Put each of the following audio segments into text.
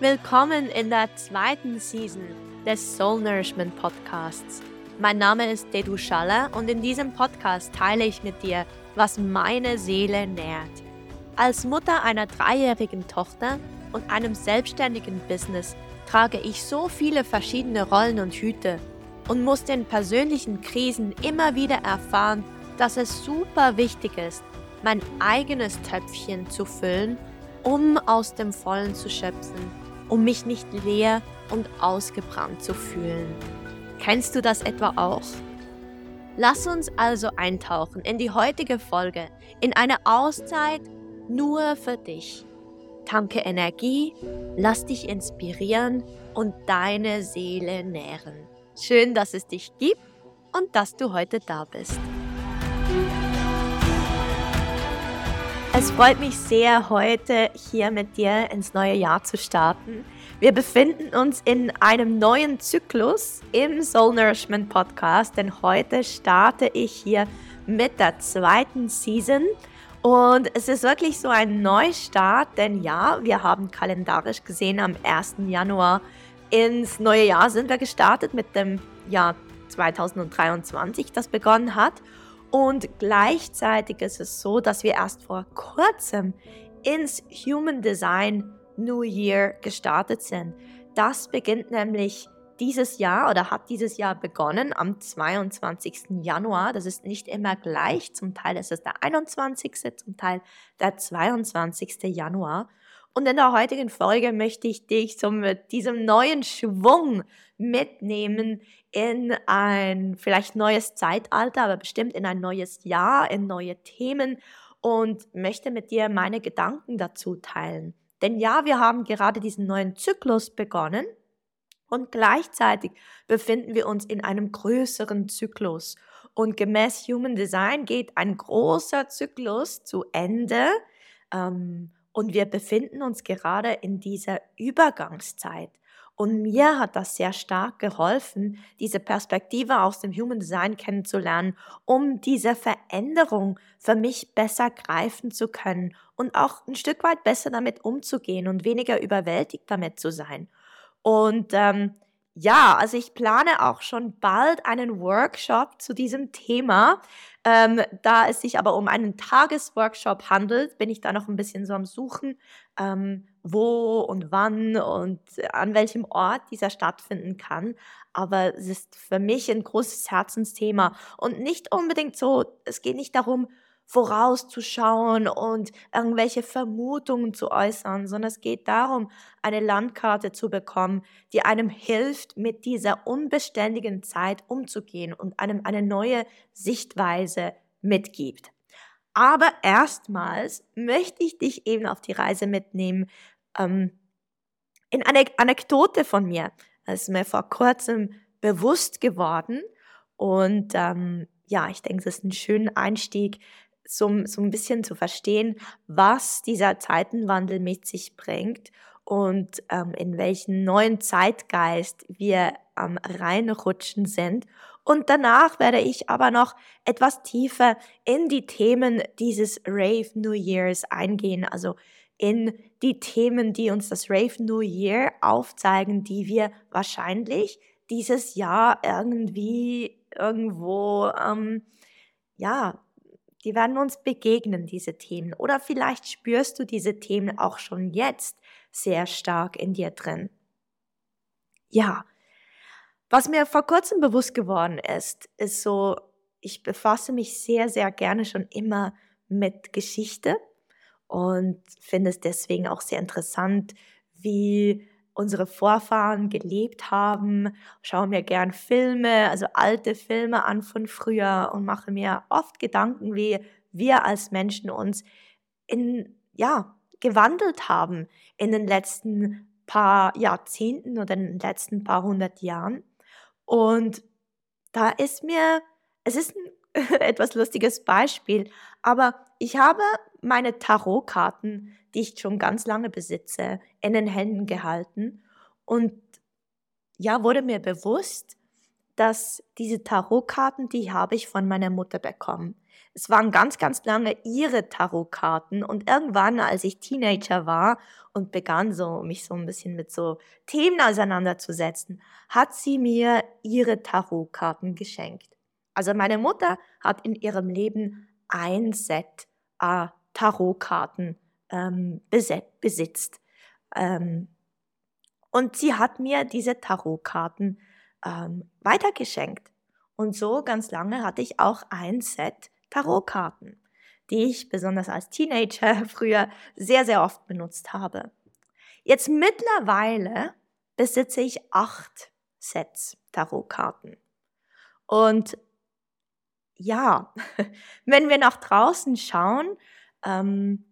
Willkommen in der zweiten Season des Soul Nourishment Podcasts. Mein Name ist Dedu Schaller und in diesem Podcast teile ich mit dir, was meine Seele nährt. Als Mutter einer dreijährigen Tochter und einem selbstständigen Business trage ich so viele verschiedene Rollen und Hüte und muss in persönlichen Krisen immer wieder erfahren, dass es super wichtig ist, mein eigenes Töpfchen zu füllen, um aus dem Vollen zu schöpfen, um mich nicht leer und ausgebrannt zu fühlen. Kennst du das etwa auch? Lass uns also eintauchen in die heutige Folge, in eine Auszeit nur für dich. Tanke Energie, lass dich inspirieren und deine Seele nähren. Schön, dass es dich gibt und dass du heute da bist. Es freut mich sehr, heute hier mit dir ins neue Jahr zu starten. Wir befinden uns in einem neuen Zyklus im Soul Nourishment Podcast, denn heute starte ich hier mit der zweiten Season. Und es ist wirklich so ein Neustart, denn ja, wir haben kalendarisch gesehen am 1. Januar ins neue Jahr sind wir gestartet mit dem Jahr 2023, das begonnen hat. Und gleichzeitig ist es so, dass wir erst vor kurzem ins Human Design New Year gestartet sind. Das beginnt nämlich dieses Jahr oder hat dieses Jahr begonnen am 22. Januar. Das ist nicht immer gleich. Zum Teil ist es der 21., zum Teil der 22. Januar. Und in der heutigen Folge möchte ich dich so mit diesem neuen Schwung mitnehmen in ein vielleicht neues Zeitalter, aber bestimmt in ein neues Jahr, in neue Themen und möchte mit dir meine Gedanken dazu teilen. Denn ja, wir haben gerade diesen neuen Zyklus begonnen und gleichzeitig befinden wir uns in einem größeren Zyklus. Und gemäß Human Design geht ein großer Zyklus zu Ende. Ähm, und wir befinden uns gerade in dieser Übergangszeit. Und mir hat das sehr stark geholfen, diese Perspektive aus dem Human Design kennenzulernen, um diese Veränderung für mich besser greifen zu können und auch ein Stück weit besser damit umzugehen und weniger überwältigt damit zu sein. Und ähm, ja, also ich plane auch schon bald einen Workshop zu diesem Thema. Ähm, da es sich aber um einen Tagesworkshop handelt, bin ich da noch ein bisschen so am Suchen, ähm, wo und wann und an welchem Ort dieser stattfinden kann. Aber es ist für mich ein großes Herzensthema und nicht unbedingt so, es geht nicht darum, vorauszuschauen und irgendwelche Vermutungen zu äußern, sondern es geht darum, eine Landkarte zu bekommen, die einem hilft, mit dieser unbeständigen Zeit umzugehen und einem eine neue Sichtweise mitgibt. Aber erstmals möchte ich dich eben auf die Reise mitnehmen ähm, in eine Anekdote von mir. Das ist mir vor kurzem bewusst geworden und ähm, ja, ich denke, es ist ein schöner Einstieg so, so ein bisschen zu verstehen, was dieser Zeitenwandel mit sich bringt und ähm, in welchen neuen Zeitgeist wir am reinrutschen sind. Und danach werde ich aber noch etwas tiefer in die Themen dieses Rave New Years eingehen, also in die Themen, die uns das Rave New Year aufzeigen, die wir wahrscheinlich dieses Jahr irgendwie irgendwo ähm, ja die werden uns begegnen, diese Themen. Oder vielleicht spürst du diese Themen auch schon jetzt sehr stark in dir drin. Ja, was mir vor kurzem bewusst geworden ist, ist so, ich befasse mich sehr, sehr gerne schon immer mit Geschichte und finde es deswegen auch sehr interessant, wie unsere Vorfahren gelebt haben, schaue mir gern Filme, also alte Filme an von früher und mache mir oft Gedanken, wie wir als Menschen uns in, ja, gewandelt haben in den letzten paar Jahrzehnten oder in den letzten paar hundert Jahren. Und da ist mir, es ist ein etwas lustiges Beispiel, aber ich habe meine Tarotkarten, die ich schon ganz lange besitze, in den Händen gehalten und ja, wurde mir bewusst, dass diese Tarotkarten, die habe ich von meiner Mutter bekommen. Es waren ganz, ganz lange ihre Tarotkarten und irgendwann, als ich Teenager war und begann so, mich so ein bisschen mit so Themen auseinanderzusetzen, hat sie mir ihre Tarotkarten geschenkt. Also meine Mutter hat in ihrem Leben ein Set äh, Tarotkarten ähm, besitzt. Ähm, und sie hat mir diese Tarotkarten ähm, weitergeschenkt. Und so ganz lange hatte ich auch ein Set Tarotkarten, die ich besonders als Teenager früher sehr, sehr oft benutzt habe. Jetzt mittlerweile besitze ich acht Sets Tarotkarten. Und ja, wenn wir nach draußen schauen, ähm,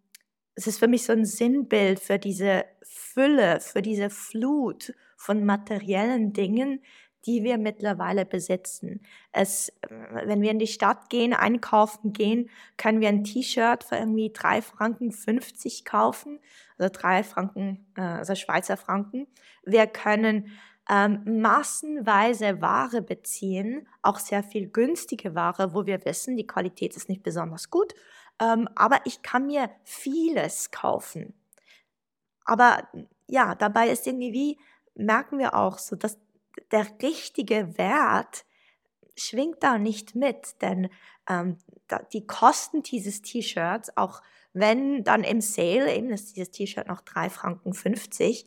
es ist für mich so ein Sinnbild für diese Fülle, für diese Flut von materiellen Dingen, die wir mittlerweile besitzen. Es, wenn wir in die Stadt gehen, einkaufen gehen, können wir ein T-Shirt für irgendwie drei Franken 50 kaufen, also drei Franken, äh, also Schweizer Franken. Wir können ähm, massenweise Ware beziehen, auch sehr viel günstige Ware, wo wir wissen, die Qualität ist nicht besonders gut, ähm, aber ich kann mir vieles kaufen. Aber ja, dabei ist irgendwie, merken wir auch so, dass der richtige Wert schwingt da nicht mit, denn ähm, die Kosten dieses T-Shirts, auch wenn dann im Sale eben ist dieses T-Shirt noch 3 Franken 50,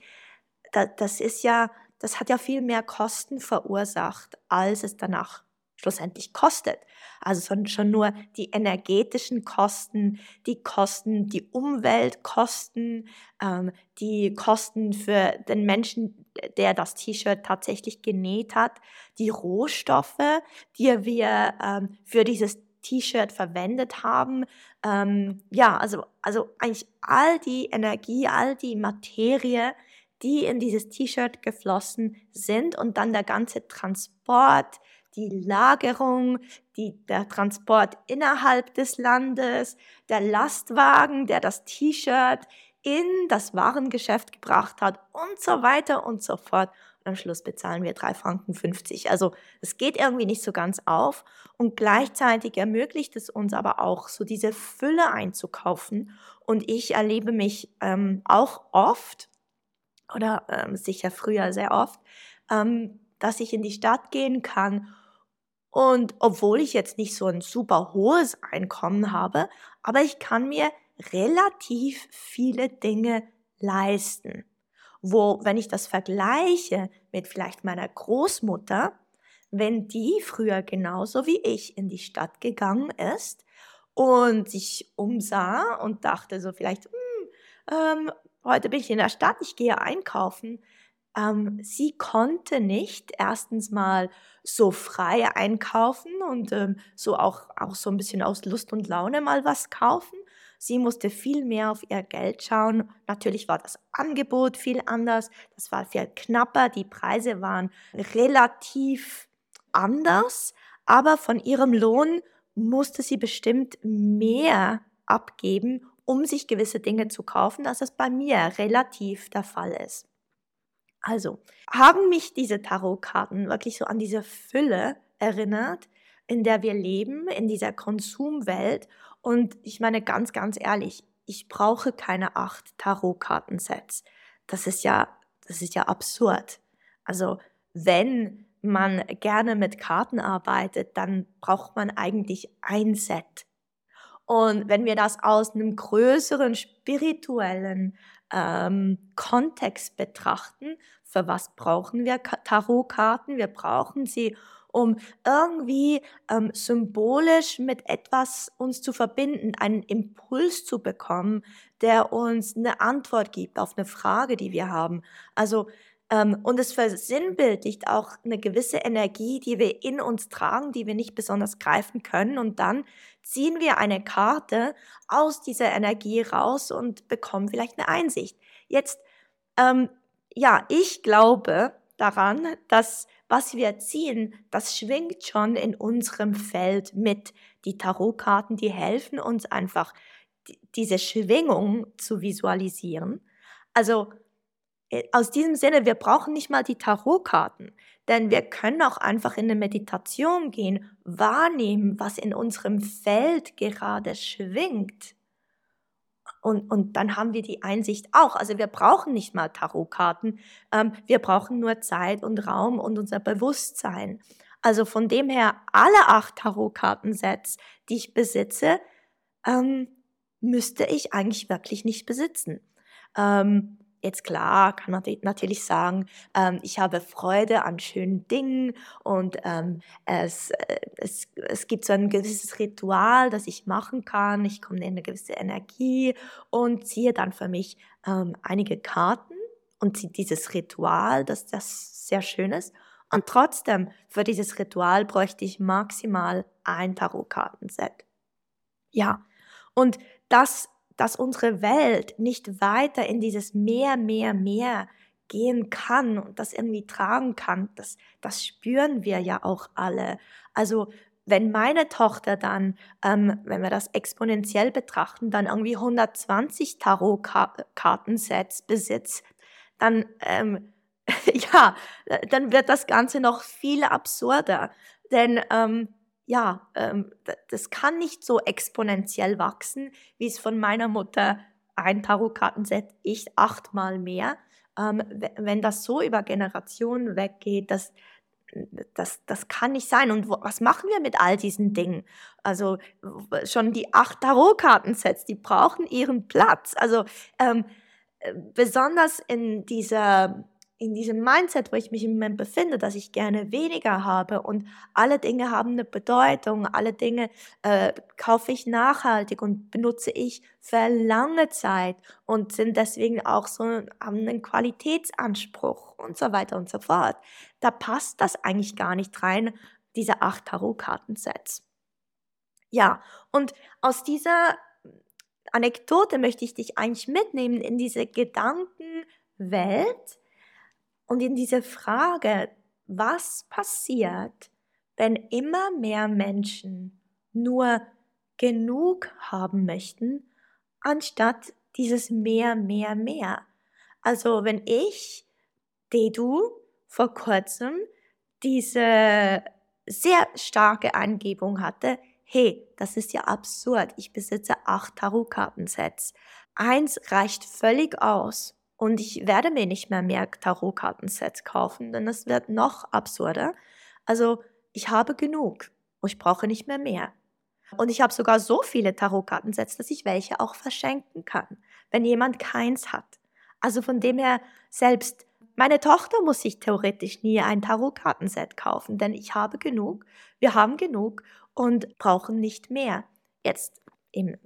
da, das ist ja, das hat ja viel mehr Kosten verursacht, als es danach schlussendlich kostet. Also schon nur die energetischen Kosten, die Kosten, die Umweltkosten, ähm, die Kosten für den Menschen, der das T-Shirt tatsächlich genäht hat, die Rohstoffe, die wir ähm, für dieses T-Shirt verwendet haben. Ähm, ja, also, also eigentlich all die Energie, all die Materie, die in dieses T-Shirt geflossen sind und dann der ganze Transport, die Lagerung, die, der Transport innerhalb des Landes, der Lastwagen, der das T-Shirt in das Warengeschäft gebracht hat und so weiter und so fort. Und am Schluss bezahlen wir 3 Franken 50. Also es geht irgendwie nicht so ganz auf und gleichzeitig ermöglicht es uns aber auch, so diese Fülle einzukaufen. Und ich erlebe mich ähm, auch oft, oder ähm, sicher früher sehr oft, ähm, dass ich in die Stadt gehen kann und obwohl ich jetzt nicht so ein super hohes Einkommen habe, aber ich kann mir relativ viele Dinge leisten. Wo, wenn ich das vergleiche mit vielleicht meiner Großmutter, wenn die früher genauso wie ich in die Stadt gegangen ist und sich umsah und dachte so vielleicht, hm, ähm, heute bin ich in der Stadt, ich gehe einkaufen, ähm, sie konnte nicht erstens mal so frei einkaufen und ähm, so auch, auch so ein bisschen aus Lust und Laune mal was kaufen. Sie musste viel mehr auf ihr Geld schauen. Natürlich war das Angebot viel anders, das war viel knapper, die Preise waren relativ anders, aber von ihrem Lohn musste sie bestimmt mehr abgeben, um sich gewisse Dinge zu kaufen, als es bei mir relativ der Fall ist. Also, haben mich diese Tarotkarten wirklich so an diese Fülle erinnert, in der wir leben, in dieser Konsumwelt. Und ich meine ganz, ganz ehrlich, ich brauche keine acht Tarotkartensets. Das ist ja, das ist ja absurd. Also, wenn man gerne mit Karten arbeitet, dann braucht man eigentlich ein Set. Und wenn wir das aus einem größeren spirituellen ähm, Kontext betrachten, für was brauchen wir Tarotkarten? Wir brauchen sie, um irgendwie ähm, symbolisch mit etwas uns zu verbinden, einen Impuls zu bekommen, der uns eine Antwort gibt auf eine Frage, die wir haben. Also und es versinnbildlicht auch eine gewisse Energie, die wir in uns tragen, die wir nicht besonders greifen können. Und dann ziehen wir eine Karte aus dieser Energie raus und bekommen vielleicht eine Einsicht. Jetzt, ähm, ja, ich glaube daran, dass was wir ziehen, das schwingt schon in unserem Feld mit. Die Tarotkarten, die helfen uns einfach, diese Schwingung zu visualisieren. Also aus diesem Sinne, wir brauchen nicht mal die Tarotkarten, denn wir können auch einfach in eine Meditation gehen, wahrnehmen, was in unserem Feld gerade schwingt. Und, und dann haben wir die Einsicht auch. Also wir brauchen nicht mal Tarotkarten, ähm, wir brauchen nur Zeit und Raum und unser Bewusstsein. Also von dem her, alle acht Tarotkartensets, die ich besitze, ähm, müsste ich eigentlich wirklich nicht besitzen. Ähm, Jetzt klar kann man natürlich sagen, ähm, ich habe Freude an schönen Dingen und ähm, es, äh, es, es gibt so ein gewisses Ritual, das ich machen kann. Ich komme in eine gewisse Energie und ziehe dann für mich ähm, einige Karten und ziehe dieses Ritual, dass das sehr schön ist. Und trotzdem, für dieses Ritual bräuchte ich maximal ein Tarotkartenset. Ja, und das dass unsere Welt nicht weiter in dieses mehr, mehr, mehr gehen kann und das irgendwie tragen kann, das, das spüren wir ja auch alle. Also wenn meine Tochter dann, ähm, wenn wir das exponentiell betrachten, dann irgendwie 120 Tarotkartensets besitzt, dann, ähm, ja, dann wird das Ganze noch viel absurder. Denn ähm, ja, ähm, das kann nicht so exponentiell wachsen, wie es von meiner Mutter ein Tarotkartenset, ich achtmal mehr. Ähm, wenn das so über Generationen weggeht, das, das, das kann nicht sein. Und was machen wir mit all diesen Dingen? Also schon die acht Tarotkartensets, die brauchen ihren Platz. Also ähm, äh, besonders in dieser in diesem Mindset, wo ich mich im Moment befinde, dass ich gerne weniger habe und alle Dinge haben eine Bedeutung, alle Dinge äh, kaufe ich nachhaltig und benutze ich für lange Zeit und sind deswegen auch so haben einen Qualitätsanspruch und so weiter und so fort. Da passt das eigentlich gar nicht rein, diese acht Tarotkartensets. Ja, und aus dieser Anekdote möchte ich dich eigentlich mitnehmen in diese Gedankenwelt, und in diese Frage, was passiert, wenn immer mehr Menschen nur genug haben möchten, anstatt dieses mehr, mehr, mehr. Also wenn ich, Dedu, vor kurzem diese sehr starke Angebung hatte, hey, das ist ja absurd, ich besitze acht Tarotkartensets. Eins reicht völlig aus. Und ich werde mir nicht mehr mehr Tarotkartensets kaufen, denn es wird noch absurder. Also ich habe genug und ich brauche nicht mehr mehr. Und ich habe sogar so viele Tarotkartensets, dass ich welche auch verschenken kann, wenn jemand keins hat. Also von dem her, selbst meine Tochter muss sich theoretisch nie ein Tarotkartenset kaufen, denn ich habe genug, wir haben genug und brauchen nicht mehr. Jetzt im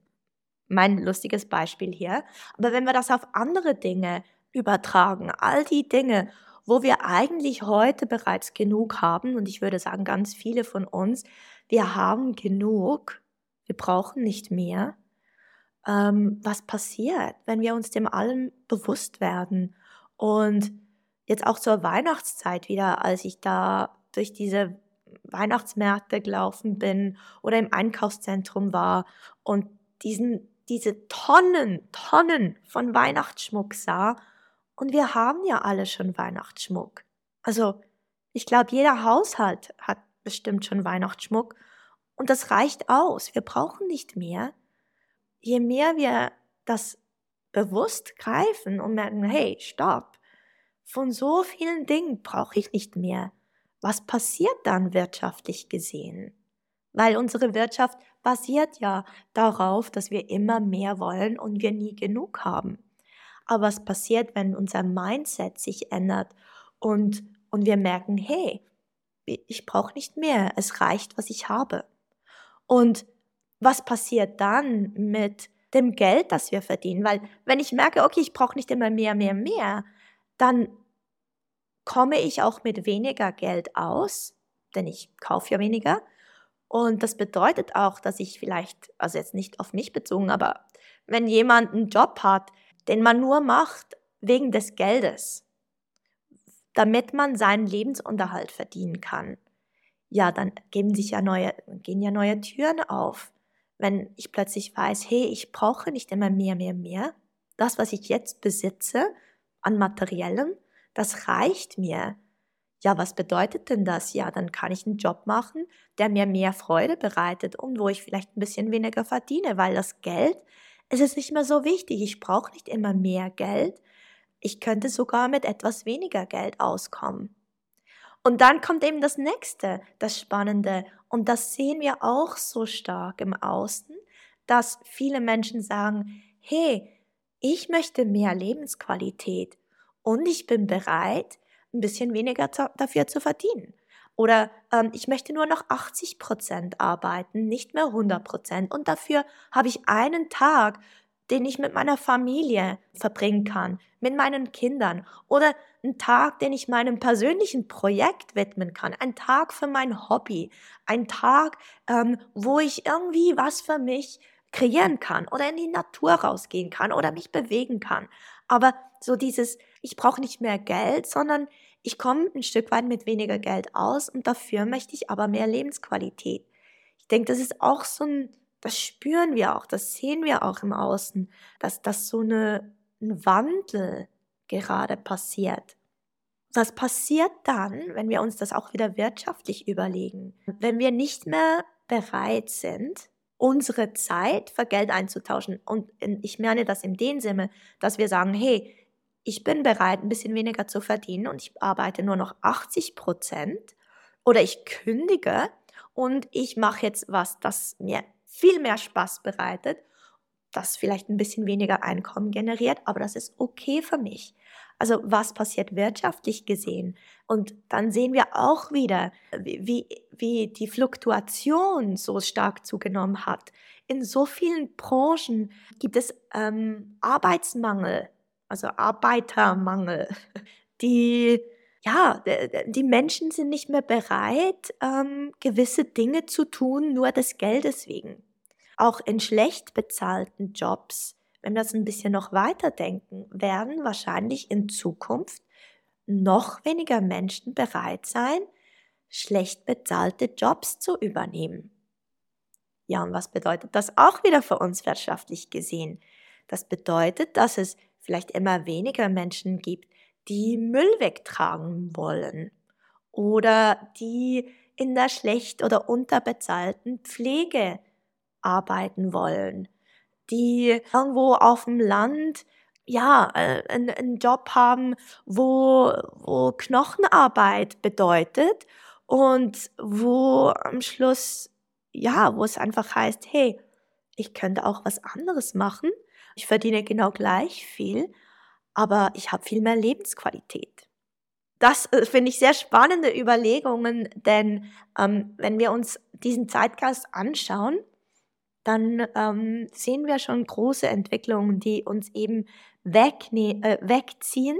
mein lustiges Beispiel hier. Aber wenn wir das auf andere Dinge übertragen, all die Dinge, wo wir eigentlich heute bereits genug haben, und ich würde sagen, ganz viele von uns, wir haben genug, wir brauchen nicht mehr. Ähm, was passiert, wenn wir uns dem allen bewusst werden? Und jetzt auch zur Weihnachtszeit wieder, als ich da durch diese Weihnachtsmärkte gelaufen bin oder im Einkaufszentrum war und diesen diese Tonnen, Tonnen von Weihnachtsschmuck sah. Und wir haben ja alle schon Weihnachtsschmuck. Also ich glaube, jeder Haushalt hat bestimmt schon Weihnachtsschmuck. Und das reicht aus. Wir brauchen nicht mehr. Je mehr wir das bewusst greifen und merken, hey, stopp, von so vielen Dingen brauche ich nicht mehr. Was passiert dann wirtschaftlich gesehen? Weil unsere Wirtschaft basiert ja darauf, dass wir immer mehr wollen und wir nie genug haben. Aber was passiert, wenn unser Mindset sich ändert und, und wir merken, hey, ich brauche nicht mehr, es reicht, was ich habe. Und was passiert dann mit dem Geld, das wir verdienen? Weil wenn ich merke, okay, ich brauche nicht immer mehr, mehr, mehr, dann komme ich auch mit weniger Geld aus, denn ich kaufe ja weniger und das bedeutet auch, dass ich vielleicht, also jetzt nicht auf mich bezogen, aber wenn jemand einen Job hat, den man nur macht wegen des Geldes, damit man seinen Lebensunterhalt verdienen kann, ja, dann geben sich ja neue, gehen ja neue Türen auf. Wenn ich plötzlich weiß, hey, ich brauche nicht immer mehr, mehr, mehr. Das, was ich jetzt besitze, an Materiellem, das reicht mir. Ja, was bedeutet denn das? Ja, dann kann ich einen Job machen, der mir mehr Freude bereitet und wo ich vielleicht ein bisschen weniger verdiene, weil das Geld, es ist nicht mehr so wichtig. Ich brauche nicht immer mehr Geld. Ich könnte sogar mit etwas weniger Geld auskommen. Und dann kommt eben das nächste, das Spannende. Und das sehen wir auch so stark im Außen, dass viele Menschen sagen, hey, ich möchte mehr Lebensqualität und ich bin bereit, ein bisschen weniger zu, dafür zu verdienen. Oder ähm, ich möchte nur noch 80 Prozent arbeiten, nicht mehr 100 Prozent. Und dafür habe ich einen Tag, den ich mit meiner Familie verbringen kann, mit meinen Kindern. Oder einen Tag, den ich meinem persönlichen Projekt widmen kann. Ein Tag für mein Hobby. Ein Tag, ähm, wo ich irgendwie was für mich kreieren kann oder in die Natur rausgehen kann oder mich bewegen kann. Aber so dieses, ich brauche nicht mehr Geld, sondern ich komme ein Stück weit mit weniger Geld aus und dafür möchte ich aber mehr Lebensqualität. Ich denke, das ist auch so ein, das spüren wir auch, das sehen wir auch im Außen, dass das so eine, ein Wandel gerade passiert. Was passiert dann, wenn wir uns das auch wieder wirtschaftlich überlegen? Wenn wir nicht mehr bereit sind, unsere Zeit für Geld einzutauschen. Und ich meine das in dem Sinne, dass wir sagen, hey, ich bin bereit, ein bisschen weniger zu verdienen und ich arbeite nur noch 80 Prozent oder ich kündige und ich mache jetzt was, das mir viel mehr Spaß bereitet, das vielleicht ein bisschen weniger Einkommen generiert, aber das ist okay für mich. Also was passiert wirtschaftlich gesehen? Und dann sehen wir auch wieder, wie, wie die Fluktuation so stark zugenommen hat. In so vielen Branchen gibt es ähm, Arbeitsmangel, also Arbeitermangel. Die, ja, die Menschen sind nicht mehr bereit, ähm, gewisse Dinge zu tun, nur des Geldes wegen. Auch in schlecht bezahlten Jobs wenn wir das ein bisschen noch weiterdenken, werden wahrscheinlich in Zukunft noch weniger Menschen bereit sein, schlecht bezahlte Jobs zu übernehmen. Ja, und was bedeutet das auch wieder für uns wirtschaftlich gesehen? Das bedeutet, dass es vielleicht immer weniger Menschen gibt, die Müll wegtragen wollen oder die in der schlecht oder unterbezahlten Pflege arbeiten wollen die irgendwo auf dem Land ja, äh, einen, einen Job haben, wo, wo Knochenarbeit bedeutet und wo am Schluss, ja, wo es einfach heißt, hey, ich könnte auch was anderes machen. Ich verdiene genau gleich viel, aber ich habe viel mehr Lebensqualität. Das äh, finde ich sehr spannende Überlegungen, denn ähm, wenn wir uns diesen Zeitgeist anschauen, dann ähm, sehen wir schon große Entwicklungen, die uns eben wegne äh, wegziehen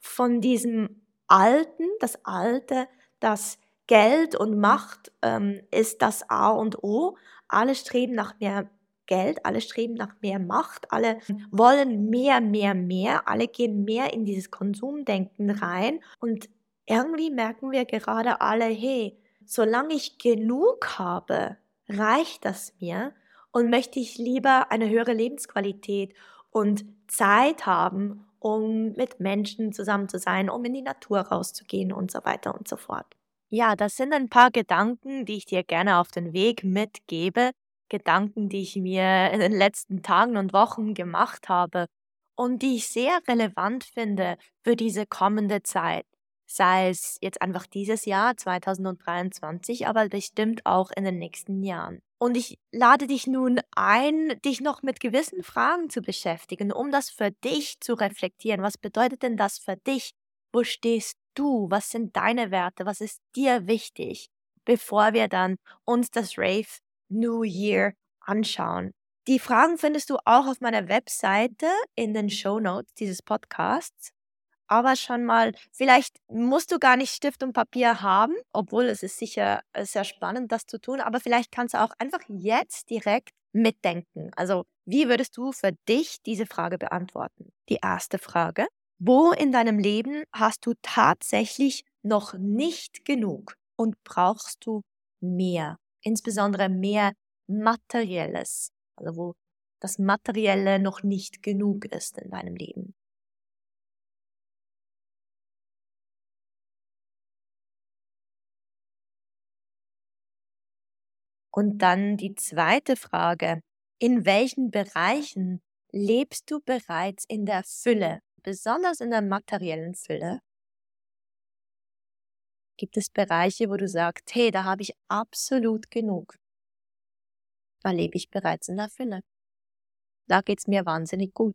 von diesem Alten, das Alte, das Geld und Macht ähm, ist das A und O. Alle streben nach mehr Geld, alle streben nach mehr Macht, alle wollen mehr, mehr, mehr, alle gehen mehr in dieses Konsumdenken rein und irgendwie merken wir gerade alle, hey, solange ich genug habe, reicht das mir und möchte ich lieber eine höhere Lebensqualität und Zeit haben, um mit Menschen zusammen zu sein, um in die Natur rauszugehen und so weiter und so fort. Ja, das sind ein paar Gedanken, die ich dir gerne auf den Weg mitgebe. Gedanken, die ich mir in den letzten Tagen und Wochen gemacht habe und die ich sehr relevant finde für diese kommende Zeit. Sei es jetzt einfach dieses Jahr 2023, aber bestimmt auch in den nächsten Jahren. Und ich lade dich nun ein, dich noch mit gewissen Fragen zu beschäftigen, um das für dich zu reflektieren. Was bedeutet denn das für dich? Wo stehst du? Was sind deine Werte? Was ist dir wichtig? Bevor wir dann uns das Rave New Year anschauen. Die Fragen findest du auch auf meiner Webseite in den Show Notes dieses Podcasts aber schon mal, vielleicht musst du gar nicht Stift und Papier haben, obwohl es ist sicher sehr spannend, das zu tun, aber vielleicht kannst du auch einfach jetzt direkt mitdenken. Also, wie würdest du für dich diese Frage beantworten? Die erste Frage, wo in deinem Leben hast du tatsächlich noch nicht genug und brauchst du mehr? insbesondere mehr Materielles, also wo das Materielle noch nicht genug ist in deinem Leben. Und dann die zweite Frage. In welchen Bereichen lebst du bereits in der Fülle, besonders in der materiellen Fülle? Gibt es Bereiche, wo du sagst, hey, da habe ich absolut genug. Da lebe ich bereits in der Fülle. Da geht's mir wahnsinnig gut.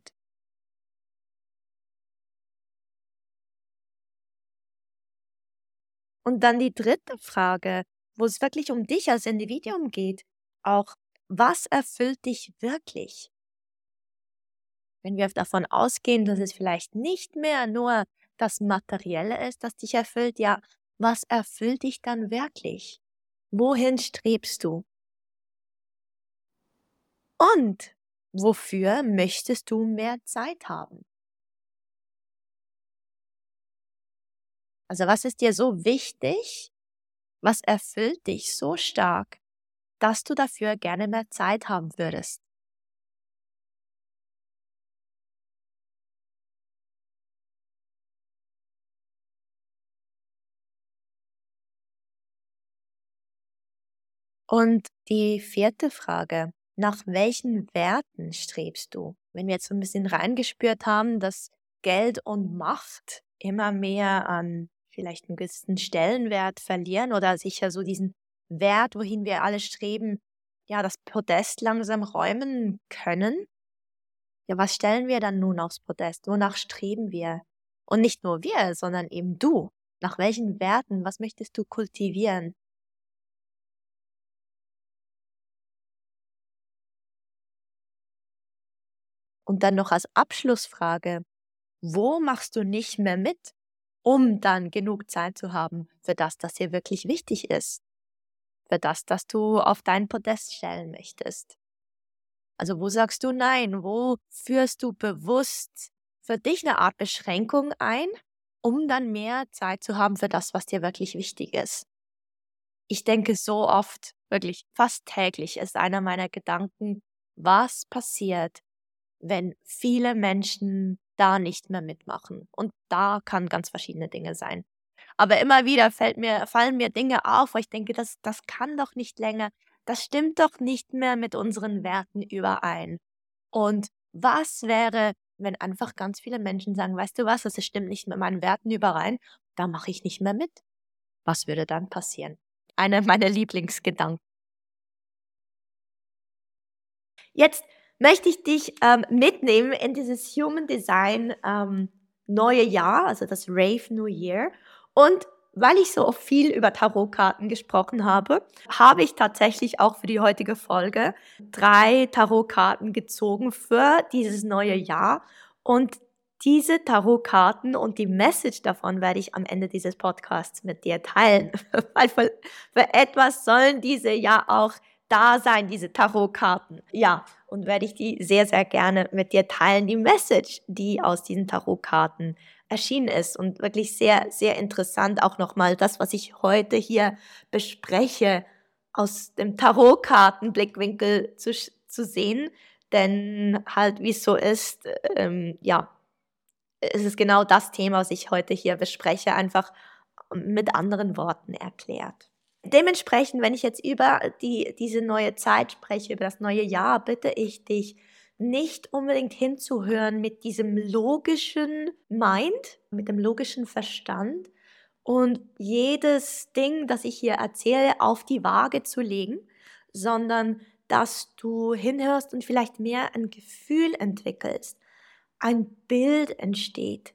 Und dann die dritte Frage, wo es wirklich um dich als Individuum geht. Auch, was erfüllt dich wirklich? Wenn wir davon ausgehen, dass es vielleicht nicht mehr nur das Materielle ist, das dich erfüllt, ja, was erfüllt dich dann wirklich? Wohin strebst du? Und wofür möchtest du mehr Zeit haben? Also was ist dir so wichtig, was erfüllt dich so stark, dass du dafür gerne mehr Zeit haben würdest? Und die vierte Frage, nach welchen Werten strebst du? Wenn wir jetzt so ein bisschen reingespürt haben, dass Geld und Macht immer mehr an vielleicht einen gewissen Stellenwert verlieren oder sicher so diesen Wert, wohin wir alle streben, ja, das Podest langsam räumen können. Ja, was stellen wir dann nun aufs Podest? Wonach streben wir? Und nicht nur wir, sondern eben du. Nach welchen Werten? Was möchtest du kultivieren? Und dann noch als Abschlussfrage, wo machst du nicht mehr mit? um dann genug Zeit zu haben für das, das dir wirklich wichtig ist, für das, das du auf dein Podest stellen möchtest. Also wo sagst du nein? Wo führst du bewusst für dich eine Art Beschränkung ein, um dann mehr Zeit zu haben für das, was dir wirklich wichtig ist? Ich denke so oft, wirklich fast täglich ist einer meiner Gedanken, was passiert, wenn viele Menschen da nicht mehr mitmachen. Und da kann ganz verschiedene Dinge sein. Aber immer wieder fällt mir, fallen mir Dinge auf, wo ich denke, das, das kann doch nicht länger, das stimmt doch nicht mehr mit unseren Werten überein. Und was wäre, wenn einfach ganz viele Menschen sagen, weißt du was, das stimmt nicht mit meinen Werten überein, da mache ich nicht mehr mit. Was würde dann passieren? Einer meiner Lieblingsgedanken. Jetzt möchte ich dich ähm, mitnehmen in dieses Human Design ähm, neue Jahr, also das Rave New Year. Und weil ich so viel über Tarotkarten gesprochen habe, habe ich tatsächlich auch für die heutige Folge drei Tarotkarten gezogen für dieses neue Jahr. Und diese Tarotkarten und die Message davon werde ich am Ende dieses Podcasts mit dir teilen. Weil für, für etwas sollen diese ja auch da sein, diese Tarotkarten. Ja, und werde ich die sehr, sehr gerne mit dir teilen. Die Message, die aus diesen Tarotkarten erschienen ist und wirklich sehr, sehr interessant auch nochmal das, was ich heute hier bespreche, aus dem Tarotkartenblickwinkel zu, zu sehen. Denn halt, wie es so ist, ähm, ja, es ist genau das Thema, was ich heute hier bespreche, einfach mit anderen Worten erklärt. Dementsprechend, wenn ich jetzt über die, diese neue Zeit spreche, über das neue Jahr, bitte ich dich, nicht unbedingt hinzuhören mit diesem logischen Mind, mit dem logischen Verstand und jedes Ding, das ich hier erzähle, auf die Waage zu legen, sondern dass du hinhörst und vielleicht mehr ein Gefühl entwickelst, ein Bild entsteht.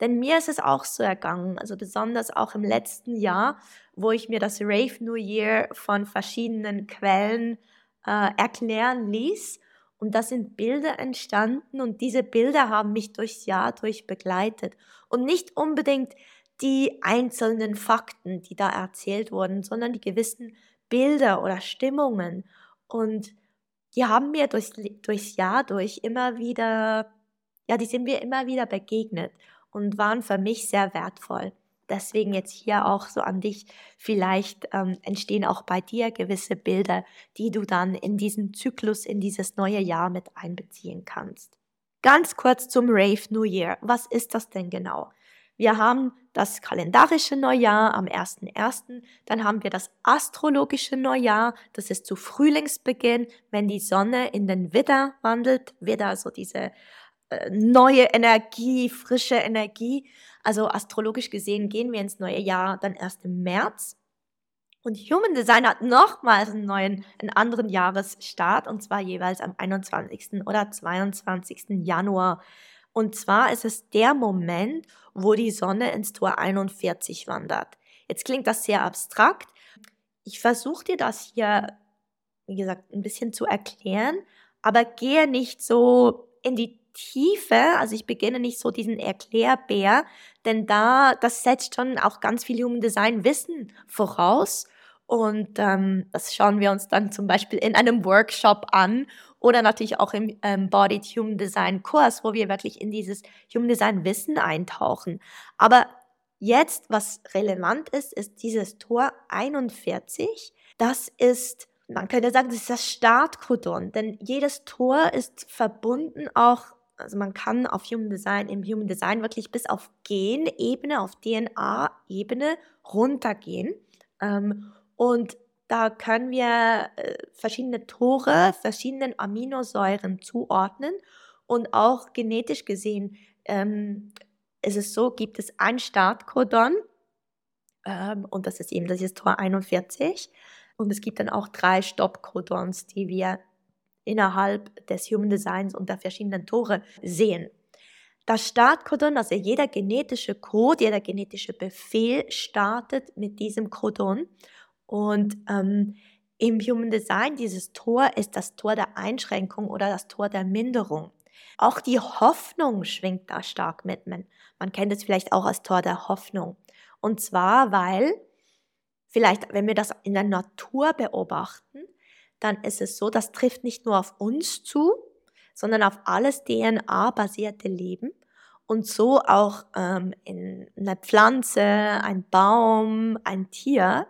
Denn mir ist es auch so ergangen, also besonders auch im letzten Jahr, wo ich mir das Rave New Year von verschiedenen Quellen äh, erklären ließ. Und da sind Bilder entstanden und diese Bilder haben mich durchs Jahr durch begleitet. Und nicht unbedingt die einzelnen Fakten, die da erzählt wurden, sondern die gewissen Bilder oder Stimmungen. Und die haben mir durchs, durchs Jahr durch immer wieder, ja, die sind mir immer wieder begegnet und waren für mich sehr wertvoll deswegen jetzt hier auch so an dich, vielleicht ähm, entstehen auch bei dir gewisse Bilder, die du dann in diesen Zyklus, in dieses neue Jahr mit einbeziehen kannst. Ganz kurz zum Rave New Year. Was ist das denn genau? Wir haben das kalendarische Neujahr am 1.1., dann haben wir das astrologische Neujahr, das ist zu Frühlingsbeginn, wenn die Sonne in den Widder wandelt, Widder, so diese neue Energie, frische Energie. Also astrologisch gesehen gehen wir ins neue Jahr dann erst im März. Und Human Design hat nochmals einen neuen, einen anderen Jahresstart und zwar jeweils am 21. oder 22. Januar. Und zwar ist es der Moment, wo die Sonne ins Tor 41 wandert. Jetzt klingt das sehr abstrakt. Ich versuche dir das hier, wie gesagt, ein bisschen zu erklären, aber gehe nicht so in die Tiefe, also ich beginne nicht so diesen Erklärbär, denn da, das setzt schon auch ganz viel Human Design Wissen voraus und ähm, das schauen wir uns dann zum Beispiel in einem Workshop an oder natürlich auch im ähm, Bodied Human Design Kurs, wo wir wirklich in dieses Human Design Wissen eintauchen. Aber jetzt, was relevant ist, ist dieses Tor 41. Das ist, man könnte sagen, das ist das Startcodon, denn jedes Tor ist verbunden auch also man kann auf Human Design, im Human Design wirklich bis auf Gen-Ebene, auf DNA-Ebene runtergehen. Ähm, und da können wir äh, verschiedene Tore, verschiedenen Aminosäuren zuordnen und auch genetisch gesehen ähm, ist es so, gibt es ein Startcodon ähm, und das ist eben das ist Tor 41 und es gibt dann auch drei Stoppcodons, die wir innerhalb des Human Designs unter verschiedenen Tore sehen. Das Startcodon, also jeder genetische Code, jeder genetische Befehl startet mit diesem Codon und ähm, im Human Design, dieses Tor ist das Tor der Einschränkung oder das Tor der Minderung. Auch die Hoffnung schwingt da stark mit. Man kennt es vielleicht auch als Tor der Hoffnung. Und zwar, weil vielleicht, wenn wir das in der Natur beobachten, dann ist es so, das trifft nicht nur auf uns zu, sondern auf alles DNA-basierte Leben und so auch ähm, in einer Pflanze, ein Baum, ein Tier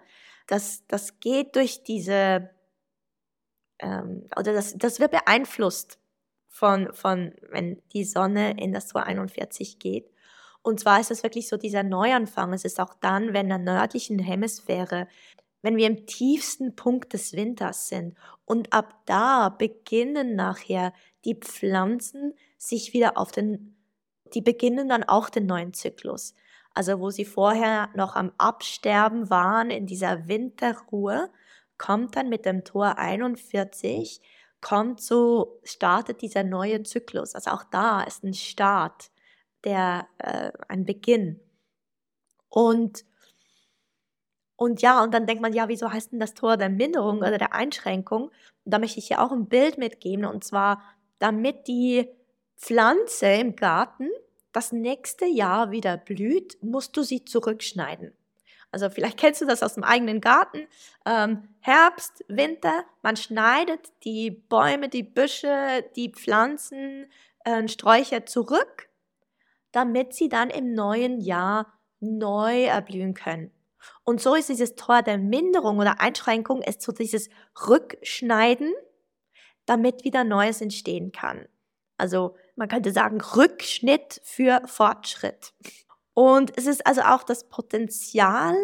das, das geht durch diese, ähm, oder das, das wird beeinflusst von, von, wenn die Sonne in das 241 geht. Und zwar ist es wirklich so dieser Neuanfang. Es ist auch dann, wenn in der nördlichen Hemisphäre, wenn wir im tiefsten Punkt des Winters sind. Und ab da beginnen nachher die Pflanzen sich wieder auf den, die beginnen dann auch den neuen Zyklus also wo sie vorher noch am Absterben waren in dieser Winterruhe, kommt dann mit dem Tor 41, kommt so, startet dieser neue Zyklus. Also auch da ist ein Start, der, äh, ein Beginn. Und, und ja, und dann denkt man, ja, wieso heißt denn das Tor der Minderung oder der Einschränkung? da möchte ich hier auch ein Bild mitgeben, und zwar, damit die Pflanze im Garten das nächste Jahr wieder blüht, musst du sie zurückschneiden. Also vielleicht kennst du das aus dem eigenen Garten. Ähm, Herbst, Winter, man schneidet die Bäume, die Büsche, die Pflanzen, äh, Sträucher zurück, damit sie dann im neuen Jahr neu erblühen können. Und so ist dieses Tor der Minderung oder Einschränkung, ist so dieses Rückschneiden, damit wieder Neues entstehen kann. Also man könnte sagen, Rückschnitt für Fortschritt. Und es ist also auch das Potenzial,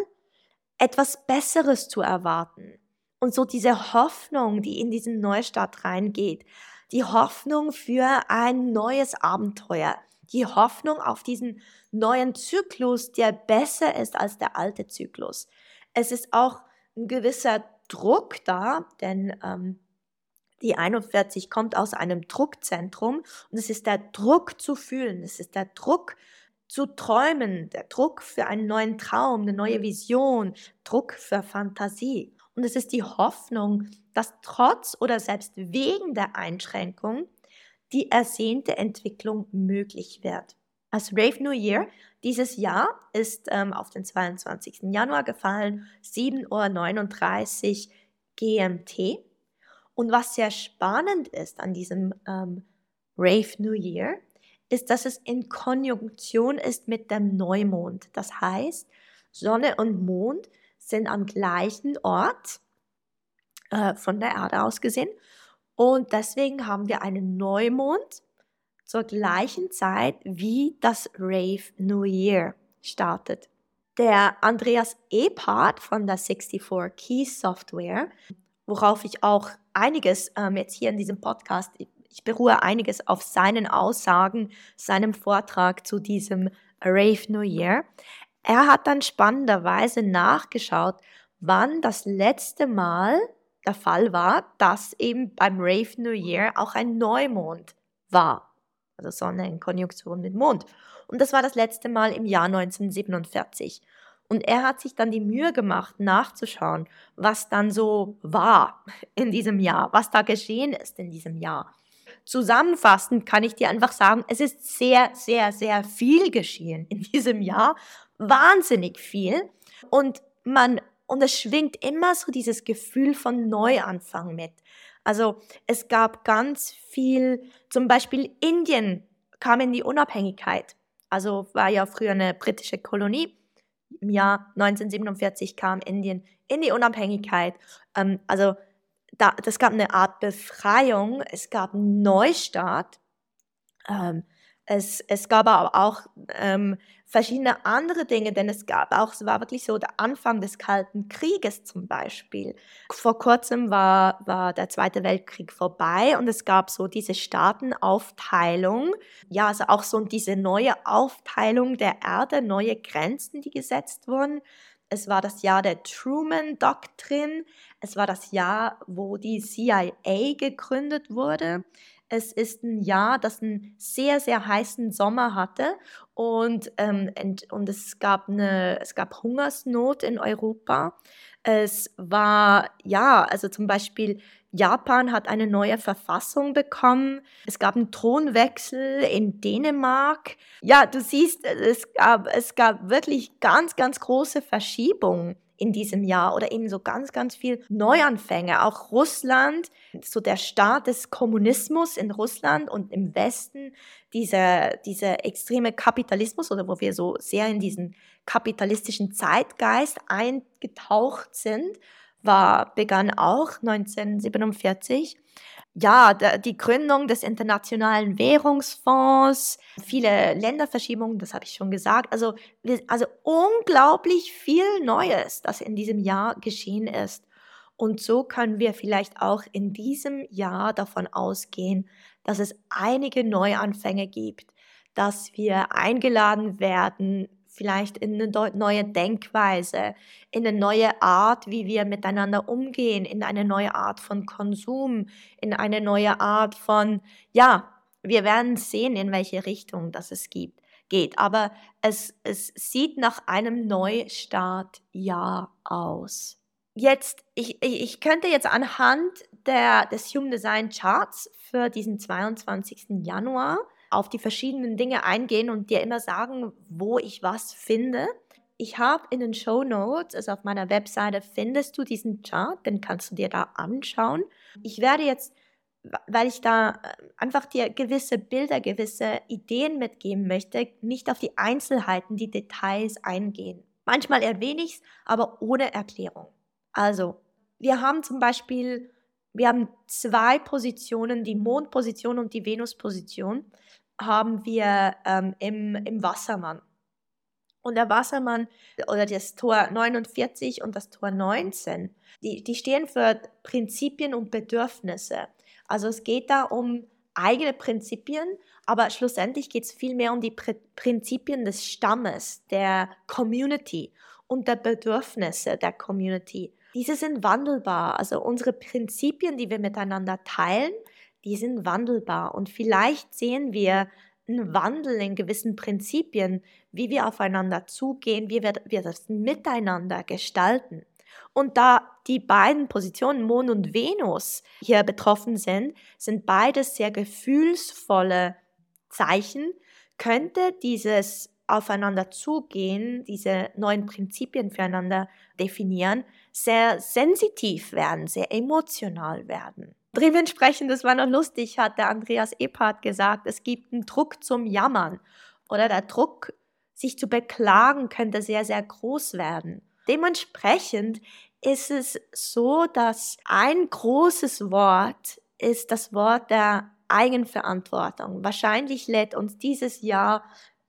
etwas Besseres zu erwarten. Und so diese Hoffnung, die in diesen Neustart reingeht, die Hoffnung für ein neues Abenteuer, die Hoffnung auf diesen neuen Zyklus, der besser ist als der alte Zyklus. Es ist auch ein gewisser Druck da, denn ähm, die 41 kommt aus einem Druckzentrum und es ist der Druck zu fühlen, es ist der Druck zu träumen, der Druck für einen neuen Traum, eine neue Vision, Druck für Fantasie. Und es ist die Hoffnung, dass trotz oder selbst wegen der Einschränkung die ersehnte Entwicklung möglich wird. Als Rave New Year dieses Jahr ist ähm, auf den 22. Januar gefallen, 7.39 Uhr GMT. Und was sehr spannend ist an diesem ähm, Rave New Year, ist, dass es in Konjunktion ist mit dem Neumond. Das heißt, Sonne und Mond sind am gleichen Ort äh, von der Erde aus gesehen. Und deswegen haben wir einen Neumond zur gleichen Zeit wie das Rave New Year. startet. Der Andreas Epard von der 64 Key Software, worauf ich auch einiges ähm, jetzt hier in diesem Podcast, ich beruhe einiges auf seinen Aussagen, seinem Vortrag zu diesem Rave New Year. Er hat dann spannenderweise nachgeschaut, wann das letzte Mal der Fall war, dass eben beim Rave New Year auch ein Neumond war. Also Sonne in Konjunktion mit Mond. Und das war das letzte Mal im Jahr 1947. Und er hat sich dann die Mühe gemacht, nachzuschauen, was dann so war in diesem Jahr, was da geschehen ist in diesem Jahr. Zusammenfassend kann ich dir einfach sagen, es ist sehr, sehr, sehr viel geschehen in diesem Jahr. Wahnsinnig viel. Und man, und es schwingt immer so dieses Gefühl von Neuanfang mit. Also es gab ganz viel, zum Beispiel Indien kam in die Unabhängigkeit. Also war ja früher eine britische Kolonie. Im Jahr 1947 kam Indien in die Unabhängigkeit. Ähm, also da, das gab eine Art Befreiung, es gab einen Neustart. Ähm, es, es gab aber auch ähm, verschiedene andere Dinge, denn es gab auch, es war wirklich so der Anfang des Kalten Krieges zum Beispiel. Vor kurzem war, war der Zweite Weltkrieg vorbei und es gab so diese Staatenaufteilung, ja, also auch so diese neue Aufteilung der Erde, neue Grenzen, die gesetzt wurden. Es war das Jahr der Truman-Doktrin. Es war das Jahr, wo die CIA gegründet wurde. Es ist ein Jahr, das einen sehr, sehr heißen Sommer hatte und, ähm, und es, gab eine, es gab Hungersnot in Europa. Es war, ja, also zum Beispiel Japan hat eine neue Verfassung bekommen. Es gab einen Thronwechsel in Dänemark. Ja, du siehst, es gab, es gab wirklich ganz, ganz große Verschiebungen in diesem Jahr oder eben so ganz, ganz viel Neuanfänge. Auch Russland, so der Start des Kommunismus in Russland und im Westen, dieser, dieser extreme Kapitalismus oder wo wir so sehr in diesen kapitalistischen Zeitgeist eingetaucht sind, war, begann auch 1947 ja, die Gründung des Internationalen Währungsfonds, viele Länderverschiebungen, das habe ich schon gesagt. Also, also unglaublich viel Neues, das in diesem Jahr geschehen ist. Und so können wir vielleicht auch in diesem Jahr davon ausgehen, dass es einige Neuanfänge gibt, dass wir eingeladen werden, vielleicht in eine neue Denkweise, in eine neue Art, wie wir miteinander umgehen, in eine neue Art von Konsum, in eine neue Art von, ja, wir werden sehen, in welche Richtung das es gibt, geht. Aber es, es sieht nach einem Neustart-Jahr aus. Jetzt, ich, ich könnte jetzt anhand der, des Human Design Charts für diesen 22. Januar auf die verschiedenen Dinge eingehen und dir immer sagen, wo ich was finde. Ich habe in den Show Notes, also auf meiner Webseite, findest du diesen Chart, den kannst du dir da anschauen. Ich werde jetzt, weil ich da äh, einfach dir gewisse Bilder, gewisse Ideen mitgeben möchte, nicht auf die Einzelheiten, die Details eingehen. Manchmal erwähne ich es, aber ohne Erklärung. Also, wir haben zum Beispiel, wir haben zwei Positionen, die Mondposition und die Venusposition haben wir ähm, im, im Wassermann. Und der Wassermann oder das Tor 49 und das Tor 19, die, die stehen für Prinzipien und Bedürfnisse. Also es geht da um eigene Prinzipien, aber schlussendlich geht es vielmehr um die Pr Prinzipien des Stammes, der Community und der Bedürfnisse der Community. Diese sind wandelbar. Also unsere Prinzipien, die wir miteinander teilen, die sind wandelbar. Und vielleicht sehen wir einen Wandel in gewissen Prinzipien, wie wir aufeinander zugehen, wie wir, wir das miteinander gestalten. Und da die beiden Positionen Mond und Venus hier betroffen sind, sind beides sehr gefühlsvolle Zeichen, könnte dieses aufeinander zugehen, diese neuen Prinzipien füreinander definieren, sehr sensitiv werden, sehr emotional werden. Dementsprechend, das war noch lustig, hat der Andreas Epphardt gesagt, es gibt einen Druck zum Jammern oder der Druck, sich zu beklagen, könnte sehr, sehr groß werden. Dementsprechend ist es so, dass ein großes Wort ist das Wort der Eigenverantwortung. Wahrscheinlich lädt uns dieses Jahr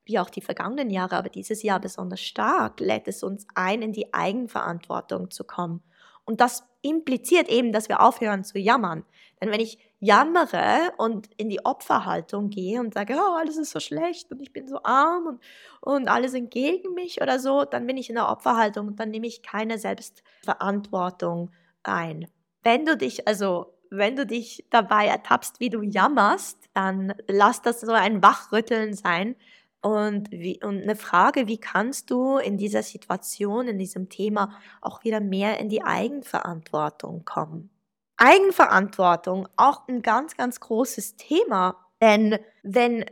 wie auch die vergangenen Jahre, aber dieses Jahr besonders stark, lädt es uns ein, in die Eigenverantwortung zu kommen. Und das impliziert eben, dass wir aufhören zu jammern. Denn wenn ich jammere und in die Opferhaltung gehe und sage, oh, alles ist so schlecht und ich bin so arm und, und alle sind gegen mich oder so, dann bin ich in der Opferhaltung und dann nehme ich keine Selbstverantwortung ein. Wenn du dich also wenn du dich dabei ertappst, wie du jammerst, dann lass das so ein Wachrütteln sein. Und, wie, und eine Frage, wie kannst du in dieser Situation, in diesem Thema auch wieder mehr in die Eigenverantwortung kommen? Eigenverantwortung, auch ein ganz, ganz großes Thema. Denn wenn,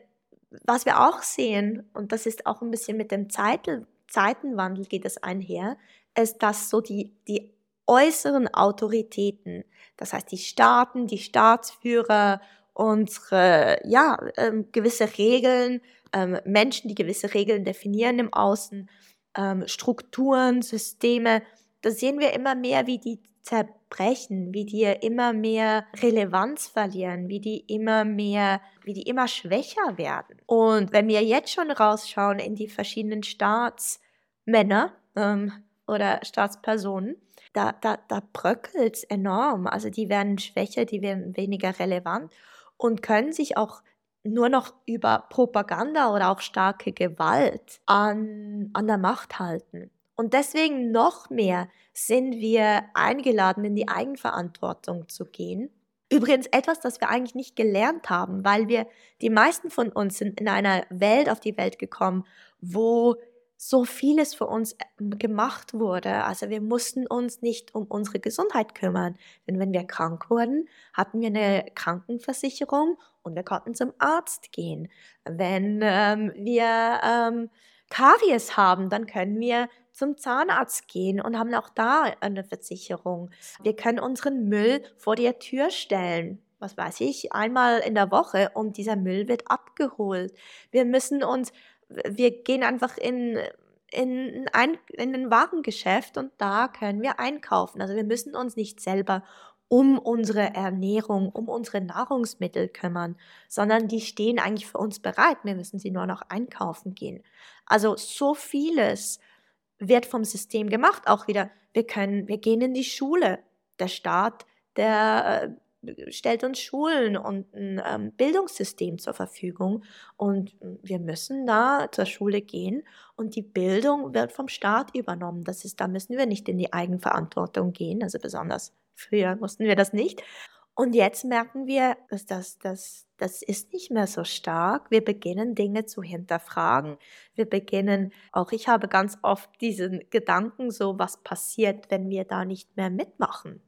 was wir auch sehen, und das ist auch ein bisschen mit dem Zeiten, Zeitenwandel geht es einher, ist, dass so die, die äußeren Autoritäten, das heißt die Staaten, die Staatsführer, unsere, ja, ähm, gewisse Regeln, ähm, Menschen, die gewisse Regeln definieren im Außen, ähm, Strukturen, Systeme, da sehen wir immer mehr, wie die zerbrechen, wie die immer mehr Relevanz verlieren, wie die immer mehr, wie die immer schwächer werden. Und wenn wir jetzt schon rausschauen in die verschiedenen Staatsmänner ähm, oder Staatspersonen, da, da, da bröckelt es enorm. Also die werden schwächer, die werden weniger relevant und können sich auch nur noch über Propaganda oder auch starke Gewalt an, an der Macht halten. Und deswegen noch mehr sind wir eingeladen, in die Eigenverantwortung zu gehen. Übrigens etwas, das wir eigentlich nicht gelernt haben, weil wir, die meisten von uns sind in einer Welt auf die Welt gekommen, wo so vieles für uns ähm, gemacht wurde. Also wir mussten uns nicht um unsere Gesundheit kümmern. Denn wenn wir krank wurden, hatten wir eine Krankenversicherung und wir konnten zum Arzt gehen. Wenn ähm, wir ähm, Karies haben, dann können wir zum Zahnarzt gehen und haben auch da eine Versicherung. Wir können unseren Müll vor der Tür stellen was weiß ich, einmal in der Woche und dieser Müll wird abgeholt. Wir müssen uns wir gehen einfach in, in, ein, in ein Warengeschäft und da können wir einkaufen. Also wir müssen uns nicht selber um unsere Ernährung, um unsere Nahrungsmittel kümmern, sondern die stehen eigentlich für uns bereit. Wir müssen sie nur noch einkaufen gehen. Also so vieles wird vom System gemacht. Auch wieder, wir können, wir gehen in die Schule. Der Staat, der stellt uns Schulen und ein ähm, Bildungssystem zur Verfügung und wir müssen da zur Schule gehen und die Bildung wird vom Staat übernommen. Das ist, da müssen wir nicht in die Eigenverantwortung gehen, also besonders früher mussten wir das nicht. Und jetzt merken wir, dass das, das, das ist nicht mehr so stark. Wir beginnen Dinge zu hinterfragen. Wir beginnen, auch ich habe ganz oft diesen Gedanken so, was passiert, wenn wir da nicht mehr mitmachen?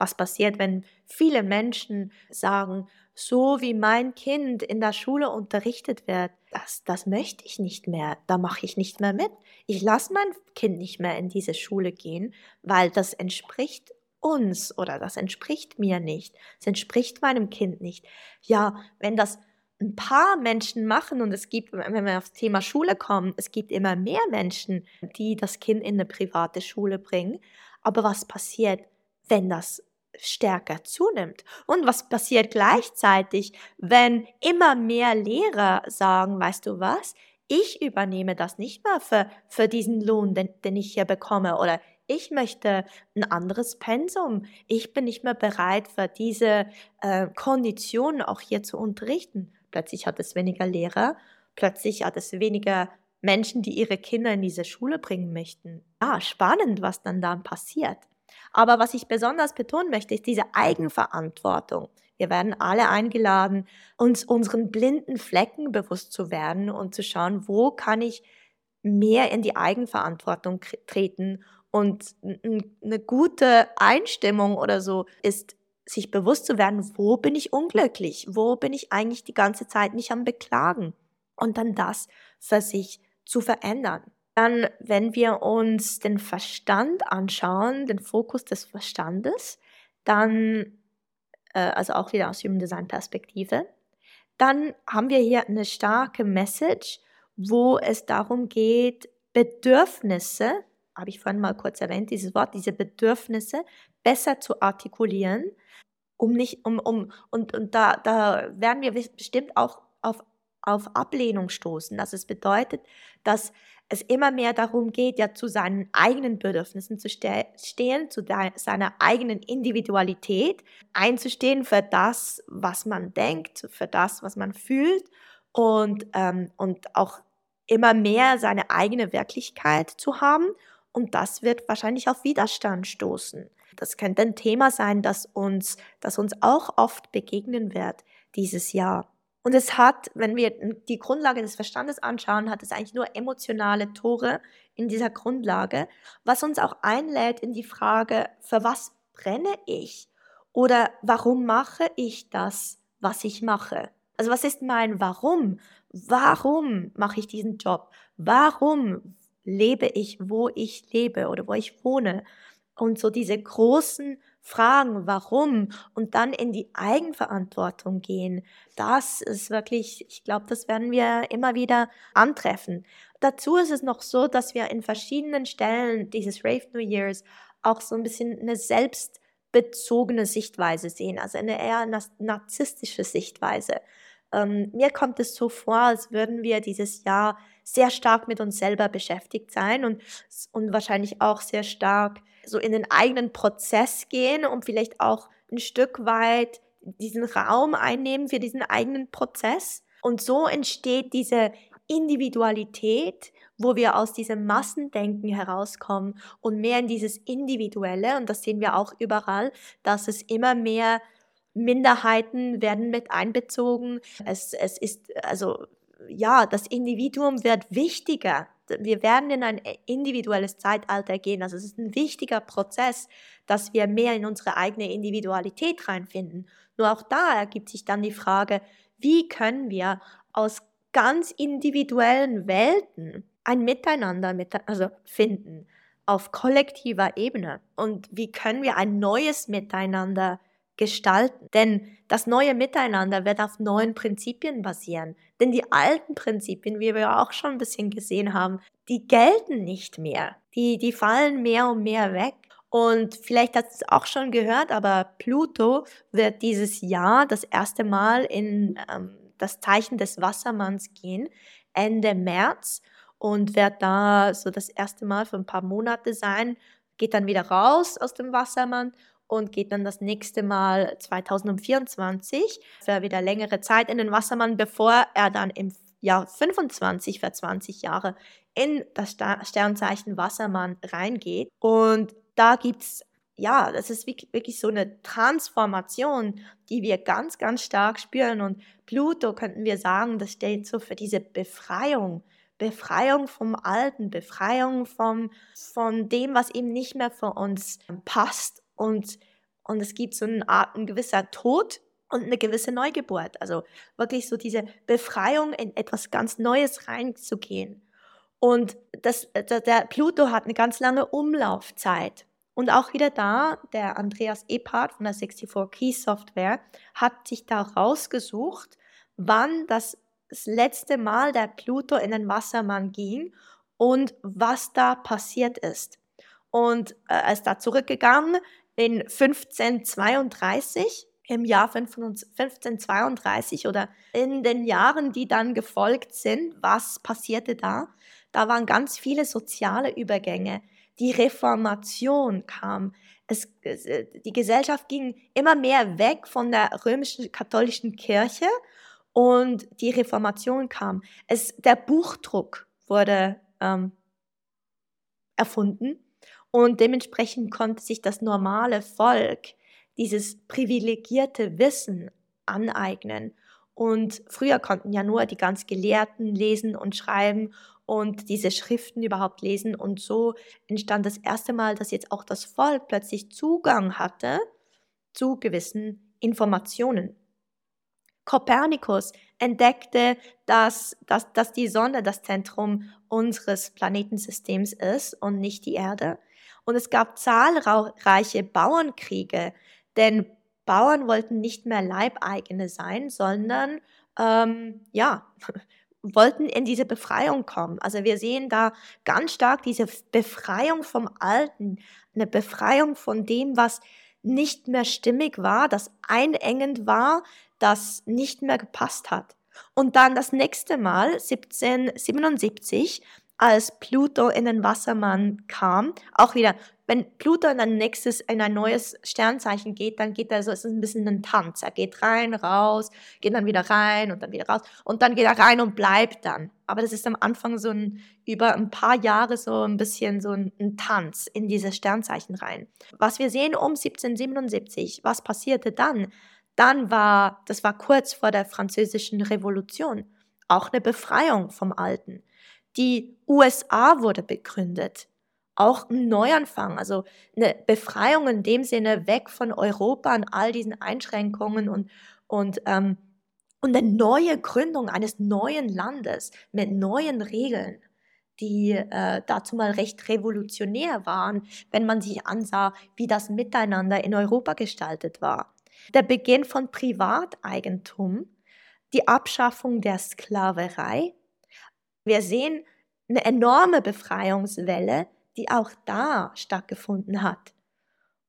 Was passiert, wenn viele Menschen sagen, so wie mein Kind in der Schule unterrichtet wird, das, das möchte ich nicht mehr, da mache ich nicht mehr mit. Ich lasse mein Kind nicht mehr in diese Schule gehen, weil das entspricht uns oder das entspricht mir nicht, es entspricht meinem Kind nicht. Ja, wenn das ein paar Menschen machen und es gibt, wenn wir aufs Thema Schule kommen, es gibt immer mehr Menschen, die das Kind in eine private Schule bringen. Aber was passiert, wenn das stärker zunimmt. Und was passiert gleichzeitig, wenn immer mehr Lehrer sagen, weißt du was, ich übernehme das nicht mehr für, für diesen Lohn, den, den ich hier bekomme oder ich möchte ein anderes Pensum. Ich bin nicht mehr bereit, für diese äh, Konditionen auch hier zu unterrichten. Plötzlich hat es weniger Lehrer, plötzlich hat es weniger Menschen, die ihre Kinder in diese Schule bringen möchten. Ah, spannend, was dann da passiert. Aber was ich besonders betonen möchte, ist diese Eigenverantwortung. Wir werden alle eingeladen, uns unseren blinden Flecken bewusst zu werden und zu schauen, wo kann ich mehr in die Eigenverantwortung treten. Und eine gute Einstimmung oder so ist, sich bewusst zu werden, wo bin ich unglücklich? Wo bin ich eigentlich die ganze Zeit mich am Beklagen? Und dann das für sich zu verändern. Dann, wenn wir uns den Verstand anschauen, den Fokus des Verstandes, dann, äh, also auch wieder aus Human Design Perspektive, dann haben wir hier eine starke Message, wo es darum geht, Bedürfnisse, habe ich vorhin mal kurz erwähnt, dieses Wort, diese Bedürfnisse besser zu artikulieren, um nicht, um, um, und, und da, da werden wir bestimmt auch auf auf Ablehnung stoßen. Das es bedeutet, dass es immer mehr darum geht, ja zu seinen eigenen Bedürfnissen zu ste stehen, zu seiner eigenen Individualität, einzustehen für das, was man denkt, für das, was man fühlt und, ähm, und auch immer mehr seine eigene Wirklichkeit zu haben. Und das wird wahrscheinlich auf Widerstand stoßen. Das könnte ein Thema sein, das uns, das uns auch oft begegnen wird dieses Jahr. Und es hat, wenn wir die Grundlage des Verstandes anschauen, hat es eigentlich nur emotionale Tore in dieser Grundlage, was uns auch einlädt in die Frage, für was brenne ich? Oder warum mache ich das, was ich mache? Also was ist mein Warum? Warum mache ich diesen Job? Warum lebe ich, wo ich lebe oder wo ich wohne? Und so diese großen fragen, warum und dann in die Eigenverantwortung gehen, das ist wirklich, ich glaube, das werden wir immer wieder antreffen. Dazu ist es noch so, dass wir in verschiedenen Stellen dieses Rave New Years auch so ein bisschen eine selbstbezogene Sichtweise sehen, also eine eher narzisstische Sichtweise. Ähm, mir kommt es so vor, als würden wir dieses Jahr sehr stark mit uns selber beschäftigt sein und, und wahrscheinlich auch sehr stark so in den eigenen Prozess gehen und vielleicht auch ein Stück weit diesen Raum einnehmen für diesen eigenen Prozess. Und so entsteht diese Individualität, wo wir aus diesem Massendenken herauskommen und mehr in dieses Individuelle. Und das sehen wir auch überall, dass es immer mehr Minderheiten werden mit einbezogen. Es, es ist, also, ja, das Individuum wird wichtiger. Wir werden in ein individuelles Zeitalter gehen. Also es ist ein wichtiger Prozess, dass wir mehr in unsere eigene Individualität reinfinden. Nur auch da ergibt sich dann die Frage, wie können wir aus ganz individuellen Welten ein Miteinander mit, also finden auf kollektiver Ebene und wie können wir ein neues Miteinander finden? Gestalten. Denn das neue Miteinander wird auf neuen Prinzipien basieren. Denn die alten Prinzipien, wie wir auch schon ein bisschen gesehen haben, die gelten nicht mehr. Die, die fallen mehr und mehr weg. Und vielleicht hast du es auch schon gehört, aber Pluto wird dieses Jahr das erste Mal in ähm, das Zeichen des Wassermanns gehen, Ende März, und wird da so das erste Mal für ein paar Monate sein, geht dann wieder raus aus dem Wassermann und geht dann das nächste Mal 2024 für wieder längere Zeit in den Wassermann, bevor er dann im Jahr 25 für 20 Jahre in das Sternzeichen Wassermann reingeht. Und da gibt es, ja, das ist wirklich so eine Transformation, die wir ganz, ganz stark spüren. Und Pluto könnten wir sagen, das steht so für diese Befreiung. Befreiung vom Alten, Befreiung vom, von dem, was eben nicht mehr für uns passt und, und es gibt so eine Art, ein gewisser Tod und eine gewisse Neugeburt. Also wirklich so diese Befreiung in etwas ganz Neues reinzugehen. Und das, der Pluto hat eine ganz lange Umlaufzeit. Und auch wieder da, der Andreas Epard von der 64 Key Software hat sich da rausgesucht, wann das, das letzte Mal der Pluto in den Wassermann ging und was da passiert ist. Und äh, er ist da zurückgegangen in 1532, im Jahr 1532 oder in den Jahren, die dann gefolgt sind, was passierte da? Da waren ganz viele soziale Übergänge. Die Reformation kam. Es, äh, die Gesellschaft ging immer mehr weg von der römischen katholischen Kirche und die Reformation kam. Es, der Buchdruck wurde ähm, erfunden und dementsprechend konnte sich das normale Volk dieses privilegierte Wissen aneignen. Und früher konnten ja nur die ganz Gelehrten lesen und schreiben und diese Schriften überhaupt lesen. Und so entstand das erste Mal, dass jetzt auch das Volk plötzlich Zugang hatte zu gewissen Informationen. Kopernikus entdeckte, dass, dass, dass die Sonne das Zentrum unseres Planetensystems ist und nicht die Erde. Und es gab zahlreiche Bauernkriege, denn Bauern wollten nicht mehr Leibeigene sein, sondern ähm, ja, wollten in diese Befreiung kommen. Also wir sehen da ganz stark diese Befreiung vom Alten, eine Befreiung von dem, was nicht mehr stimmig war, das einengend war, das nicht mehr gepasst hat. Und dann das nächste Mal, 1777, als Pluto in den Wassermann kam, auch wieder, wenn Pluto in ein nächstes, in ein neues Sternzeichen geht, dann geht er so, es ist ein bisschen ein Tanz. Er geht rein, raus, geht dann wieder rein und dann wieder raus und dann geht er rein und bleibt dann. Aber das ist am Anfang so ein, über ein paar Jahre so ein bisschen so ein, ein Tanz in diese Sternzeichen rein. Was wir sehen um 1777, was passierte dann? Dann war, das war kurz vor der französischen Revolution, auch eine Befreiung vom Alten. Die USA wurde begründet. Auch ein Neuanfang, also eine Befreiung in dem Sinne weg von Europa und all diesen Einschränkungen und, und, ähm, und eine neue Gründung eines neuen Landes mit neuen Regeln, die äh, dazu mal recht revolutionär waren, wenn man sich ansah, wie das Miteinander in Europa gestaltet war. Der Beginn von Privateigentum, die Abschaffung der Sklaverei, wir sehen eine enorme Befreiungswelle, die auch da stattgefunden hat.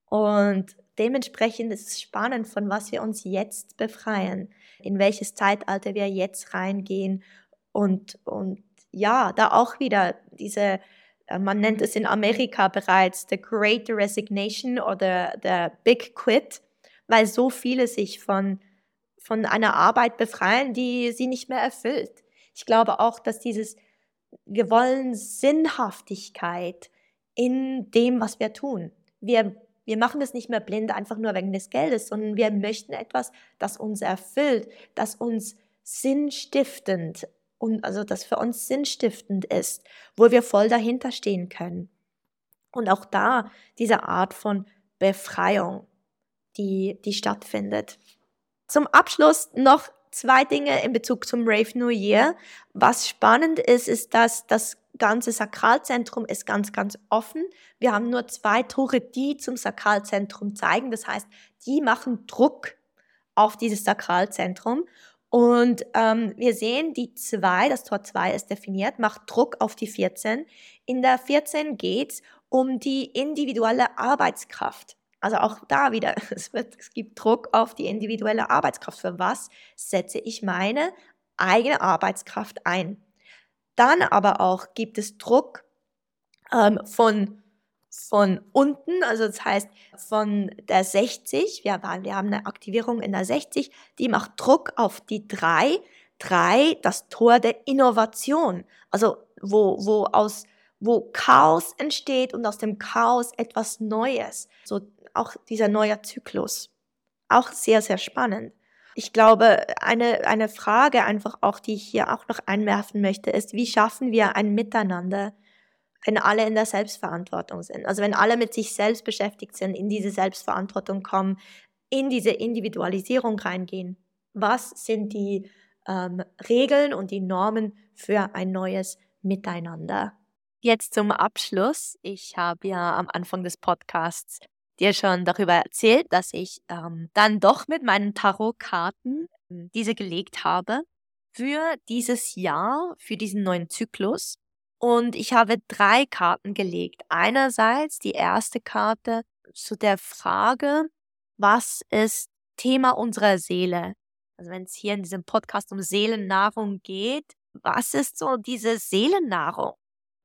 Und dementsprechend ist es spannend, von was wir uns jetzt befreien, in welches Zeitalter wir jetzt reingehen und, und ja, da auch wieder diese, äh, man nennt es in Amerika bereits the Great Resignation oder the Big Quit, weil so viele sich von, von einer Arbeit befreien, die sie nicht mehr erfüllt. Ich glaube auch, dass dieses, wir wollen Sinnhaftigkeit in dem, was wir tun. Wir, wir machen das nicht mehr blind einfach nur wegen des Geldes, sondern wir möchten etwas, das uns erfüllt, das uns sinnstiftend und also das für uns sinnstiftend ist, wo wir voll dahinter stehen können. Und auch da diese Art von Befreiung, die, die stattfindet. Zum Abschluss noch zwei Dinge in Bezug zum Rave New Year. Was spannend ist, ist, dass das ganze Sakralzentrum ist ganz, ganz offen. Wir haben nur zwei Tore, die zum Sakralzentrum zeigen. Das heißt, die machen Druck auf dieses Sakralzentrum. Und ähm, wir sehen, die zwei, das Tor 2 ist definiert, macht Druck auf die 14. In der 14 geht es um die individuelle Arbeitskraft. Also auch da wieder, es, wird, es gibt Druck auf die individuelle Arbeitskraft. Für was setze ich meine eigene Arbeitskraft ein? Dann aber auch gibt es Druck ähm, von, von unten, also das heißt von der 60, wir, wir haben eine Aktivierung in der 60, die macht Druck auf die 3. 3, das Tor der Innovation, also wo, wo aus wo Chaos entsteht und aus dem Chaos etwas Neues. So auch dieser neue Zyklus. Auch sehr, sehr spannend. Ich glaube, eine, eine Frage einfach auch, die ich hier auch noch einwerfen möchte, ist, wie schaffen wir ein Miteinander, wenn alle in der Selbstverantwortung sind? Also wenn alle mit sich selbst beschäftigt sind, in diese Selbstverantwortung kommen, in diese Individualisierung reingehen. Was sind die ähm, Regeln und die Normen für ein neues Miteinander? Jetzt zum Abschluss. Ich habe ja am Anfang des Podcasts dir schon darüber erzählt, dass ich ähm, dann doch mit meinen Tarotkarten ähm, diese gelegt habe für dieses Jahr, für diesen neuen Zyklus. Und ich habe drei Karten gelegt. Einerseits die erste Karte zu der Frage, was ist Thema unserer Seele? Also wenn es hier in diesem Podcast um Seelennahrung geht, was ist so diese Seelennahrung?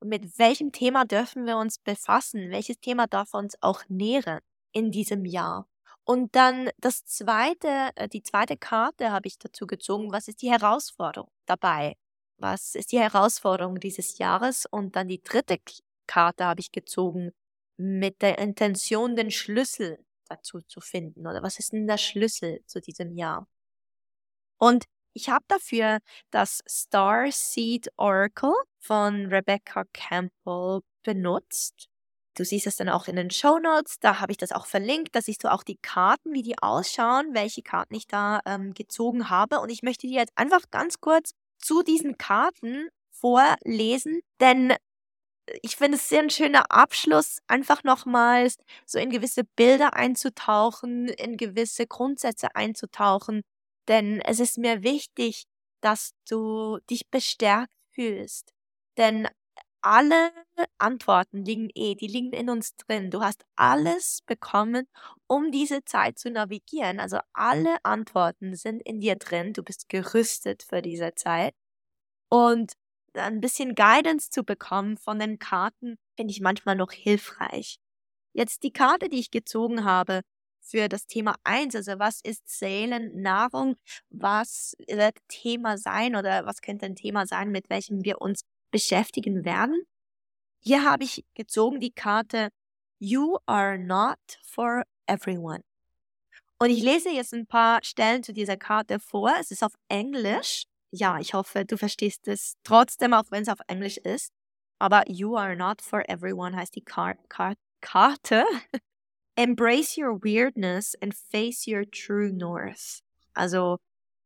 Mit welchem Thema dürfen wir uns befassen? Welches Thema darf uns auch nähren in diesem Jahr? Und dann das zweite, äh, die zweite Karte habe ich dazu gezogen. Was ist die Herausforderung dabei? Was ist die Herausforderung dieses Jahres? Und dann die dritte Karte habe ich gezogen mit der Intention, den Schlüssel dazu zu finden. Oder was ist denn der Schlüssel zu diesem Jahr? Und ich habe dafür das Star Seed Oracle von Rebecca Campbell benutzt. Du siehst es dann auch in den Show Notes. Da habe ich das auch verlinkt. Da siehst du auch die Karten, wie die ausschauen, welche Karten ich da ähm, gezogen habe. Und ich möchte dir jetzt einfach ganz kurz zu diesen Karten vorlesen, denn ich finde es sehr ein schöner Abschluss, einfach nochmals so in gewisse Bilder einzutauchen, in gewisse Grundsätze einzutauchen, denn es ist mir wichtig, dass du dich bestärkt fühlst. Denn alle Antworten liegen eh, die liegen in uns drin. Du hast alles bekommen, um diese Zeit zu navigieren. Also alle Antworten sind in dir drin. Du bist gerüstet für diese Zeit. Und ein bisschen Guidance zu bekommen von den Karten, finde ich manchmal noch hilfreich. Jetzt die Karte, die ich gezogen habe für das Thema 1, also was ist Seelennahrung, was wird Thema sein oder was könnte ein Thema sein, mit welchem wir uns beschäftigen werden. Hier habe ich gezogen die Karte You are not for everyone. Und ich lese jetzt ein paar Stellen zu dieser Karte vor. Es ist auf Englisch ja, ich hoffe, du verstehst es trotzdem, auch wenn es auf Englisch ist. Aber You are not for everyone heißt die Kar Kar Karte. Embrace your weirdness and face your true north. Also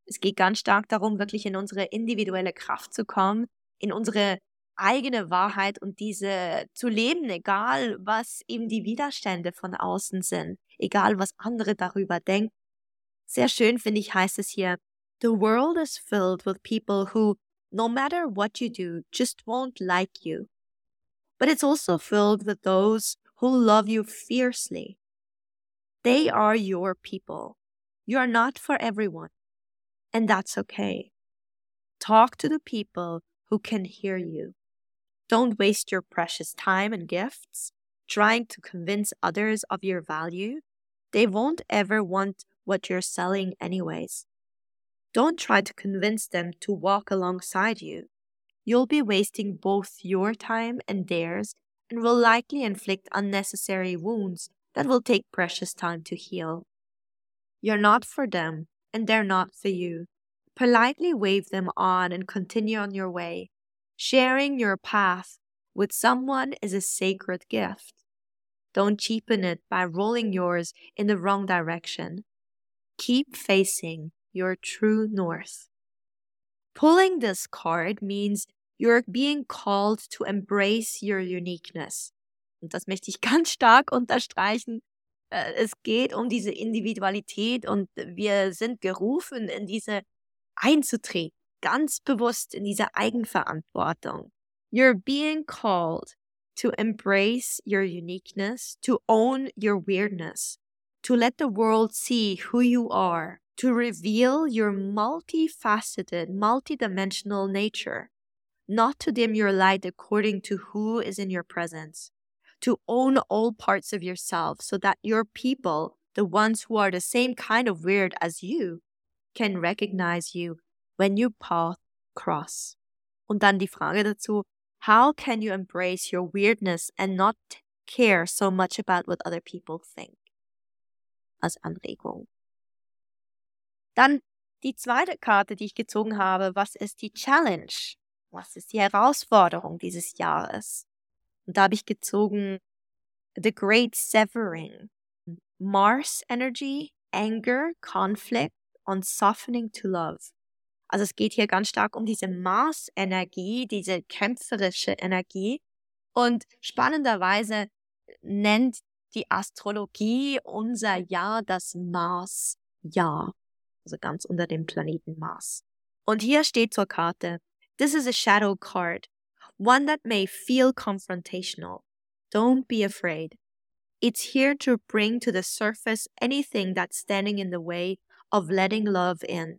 es geht ganz stark darum, wirklich in unsere individuelle Kraft zu kommen, in unsere eigene Wahrheit und diese zu leben, egal was eben die Widerstände von außen sind, egal was andere darüber denken. Sehr schön finde ich, heißt es hier, The world is filled with people who, no matter what you do, just won't like you. But it's also filled with those who love you fiercely. They are your people. You are not for everyone. And that's okay. Talk to the people who can hear you. Don't waste your precious time and gifts trying to convince others of your value. They won't ever want what you're selling, anyways. Don't try to convince them to walk alongside you. You'll be wasting both your time and theirs and will likely inflict unnecessary wounds that will take precious time to heal. You're not for them, and they're not for you. Politely wave them on and continue on your way. Sharing your path with someone is a sacred gift. Don't cheapen it by rolling yours in the wrong direction. Keep facing your true north. Pulling this card means you're being called to embrace your uniqueness. Und das möchte ich ganz stark unterstreichen. Äh, es geht um diese Individualität und wir sind gerufen, in diese einzutreten, ganz bewusst in diese Eigenverantwortung. You're being called to embrace your uniqueness, to own your weirdness, to let the world see who you are, to reveal your multifaceted, multidimensional nature, not to dim your light according to who is in your presence, to own all parts of yourself so that your people, the ones who are the same kind of weird as you, can recognize you when you path cross. Und dann die Frage dazu, how can you embrace your weirdness and not care so much about what other people think? Als Anregung. Dann die zweite Karte, die ich gezogen habe, was ist die Challenge? Was ist die Herausforderung dieses Jahres? Und da habe ich gezogen The Great Severing. Mars Energy, Anger, Conflict und Softening to Love. Also es geht hier ganz stark um diese Mars-Energie, diese kämpferische Energie. Und spannenderweise nennt die Astrologie unser Jahr das Mars-Jahr also ganz unter dem Planeten Mars. Und hier steht zur Karte, This is a shadow card, one that may feel confrontational. Don't be afraid. It's here to bring to the surface anything that's standing in the way of letting love in.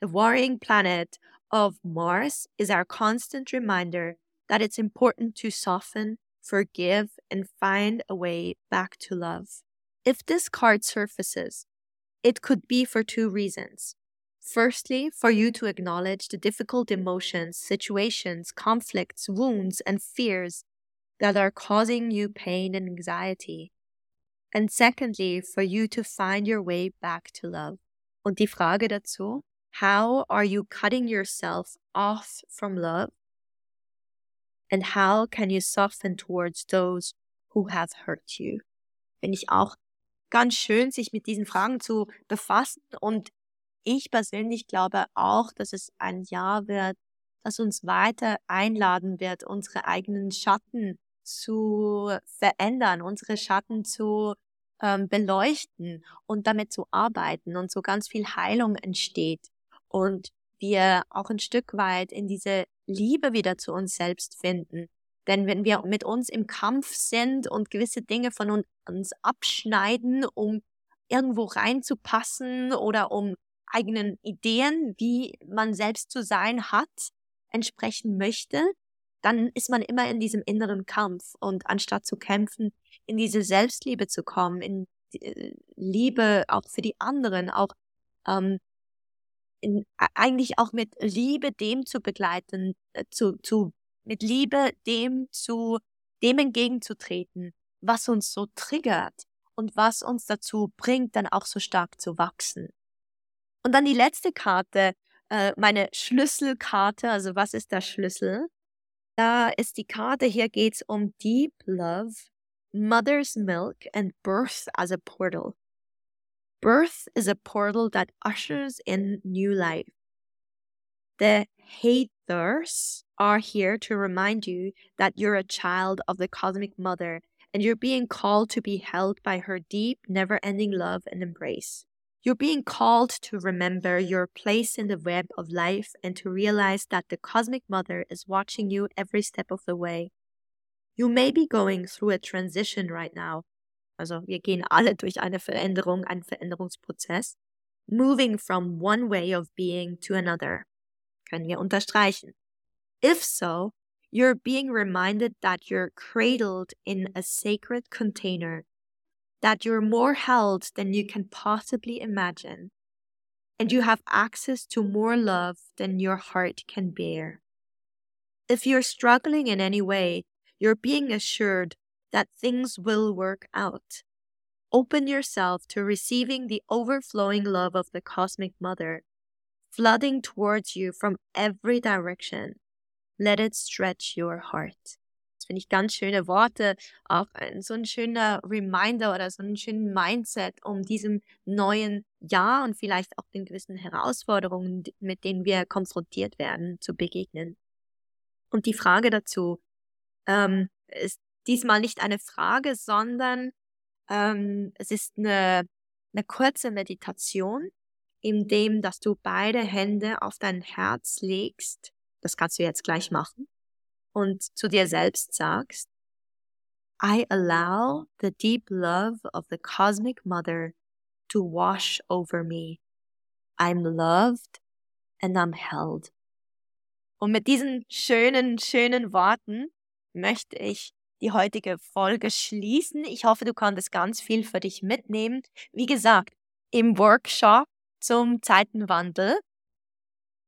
The worrying planet of Mars is our constant reminder that it's important to soften, forgive, and find a way back to love. If this card surfaces, it could be for two reasons. Firstly, for you to acknowledge the difficult emotions, situations, conflicts, wounds, and fears that are causing you pain and anxiety. And secondly, for you to find your way back to love. Und die Frage dazu, how are you cutting yourself off from love? And how can you soften towards those who have hurt you? Bin ich auch ganz schön, sich mit diesen Fragen zu befassen. Und ich persönlich glaube auch, dass es ein Jahr wird, das uns weiter einladen wird, unsere eigenen Schatten zu verändern, unsere Schatten zu ähm, beleuchten und damit zu arbeiten und so ganz viel Heilung entsteht. Und wir auch ein Stück weit in diese Liebe wieder zu uns selbst finden. Denn wenn wir mit uns im Kampf sind und gewisse Dinge von uns abschneiden, um irgendwo reinzupassen oder um eigenen Ideen, wie man selbst zu sein hat, entsprechen möchte, dann ist man immer in diesem inneren Kampf. Und anstatt zu kämpfen, in diese Selbstliebe zu kommen, in äh, Liebe auch für die anderen, auch ähm, in, eigentlich auch mit Liebe dem zu begleiten, äh, zu, zu, mit Liebe dem zu, dem entgegenzutreten, was uns so triggert und was uns dazu bringt, dann auch so stark zu wachsen. Und dann die letzte Karte, äh, meine Schlüsselkarte, also was ist der Schlüssel? Da ist die Karte, hier geht's um Deep Love, Mother's Milk and Birth as a Portal. Birth is a portal that ushers in new life. The haters are here to remind you that you're a child of the cosmic mother and you're being called to be held by her deep, never ending love and embrace. You're being called to remember your place in the web of life and to realize that the cosmic mother is watching you every step of the way. You may be going through a transition right now, Also wir gehen alle durch eine Veränderung, einen Veränderungsprozess. Moving from one way of being to another. Können wir unterstreichen. If so, you're being reminded that you're cradled in a sacred container, that you're more held than you can possibly imagine, and you have access to more love than your heart can bear. If you're struggling in any way, you're being assured that things will work out. Open yourself to receiving the overflowing love of the Cosmic Mother, flooding towards you from every direction. Let it stretch your heart. Finde ich ganz schöne Worte, auch ein, so ein schöner Reminder oder so ein schönen Mindset, um diesem neuen Jahr und vielleicht auch den gewissen Herausforderungen, mit denen wir konfrontiert werden, zu begegnen. Und die Frage dazu ähm, ist, diesmal nicht eine Frage, sondern ähm, es ist eine, eine kurze Meditation, in dem, dass du beide Hände auf dein Herz legst. Das kannst du jetzt gleich machen. Und zu dir selbst sagst, I allow the deep love of the cosmic mother to wash over me. I'm loved and I'm held. Und mit diesen schönen, schönen Worten möchte ich die heutige Folge schließen. Ich hoffe, du konntest ganz viel für dich mitnehmen. Wie gesagt, im Workshop zum Zeitenwandel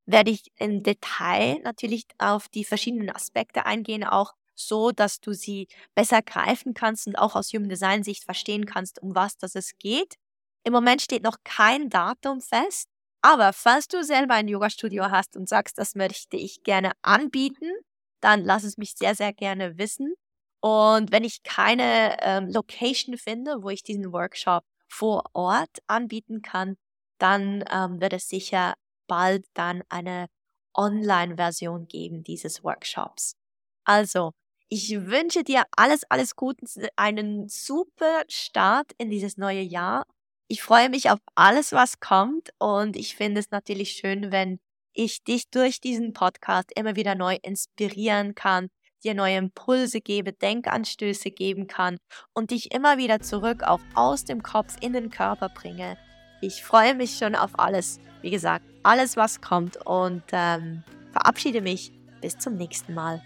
werde ich im Detail natürlich auf die verschiedenen Aspekte eingehen, auch so, dass du sie besser greifen kannst und auch aus Human Design Sicht verstehen kannst, um was das es geht. Im Moment steht noch kein Datum fest, aber falls du selber ein Yoga-Studio hast und sagst, das möchte ich gerne anbieten, dann lass es mich sehr, sehr gerne wissen. Und wenn ich keine ähm, Location finde, wo ich diesen Workshop vor Ort anbieten kann, dann ähm, wird es sicher bald dann eine Online-Version geben dieses Workshops. Also, ich wünsche dir alles, alles Gute, einen super Start in dieses neue Jahr. Ich freue mich auf alles, was kommt und ich finde es natürlich schön, wenn ich dich durch diesen Podcast immer wieder neu inspirieren kann, dir neue Impulse gebe, Denkanstöße geben kann und dich immer wieder zurück auf aus dem Kopf in den Körper bringe. Ich freue mich schon auf alles, wie gesagt, alles, was kommt und ähm, verabschiede mich. Bis zum nächsten Mal.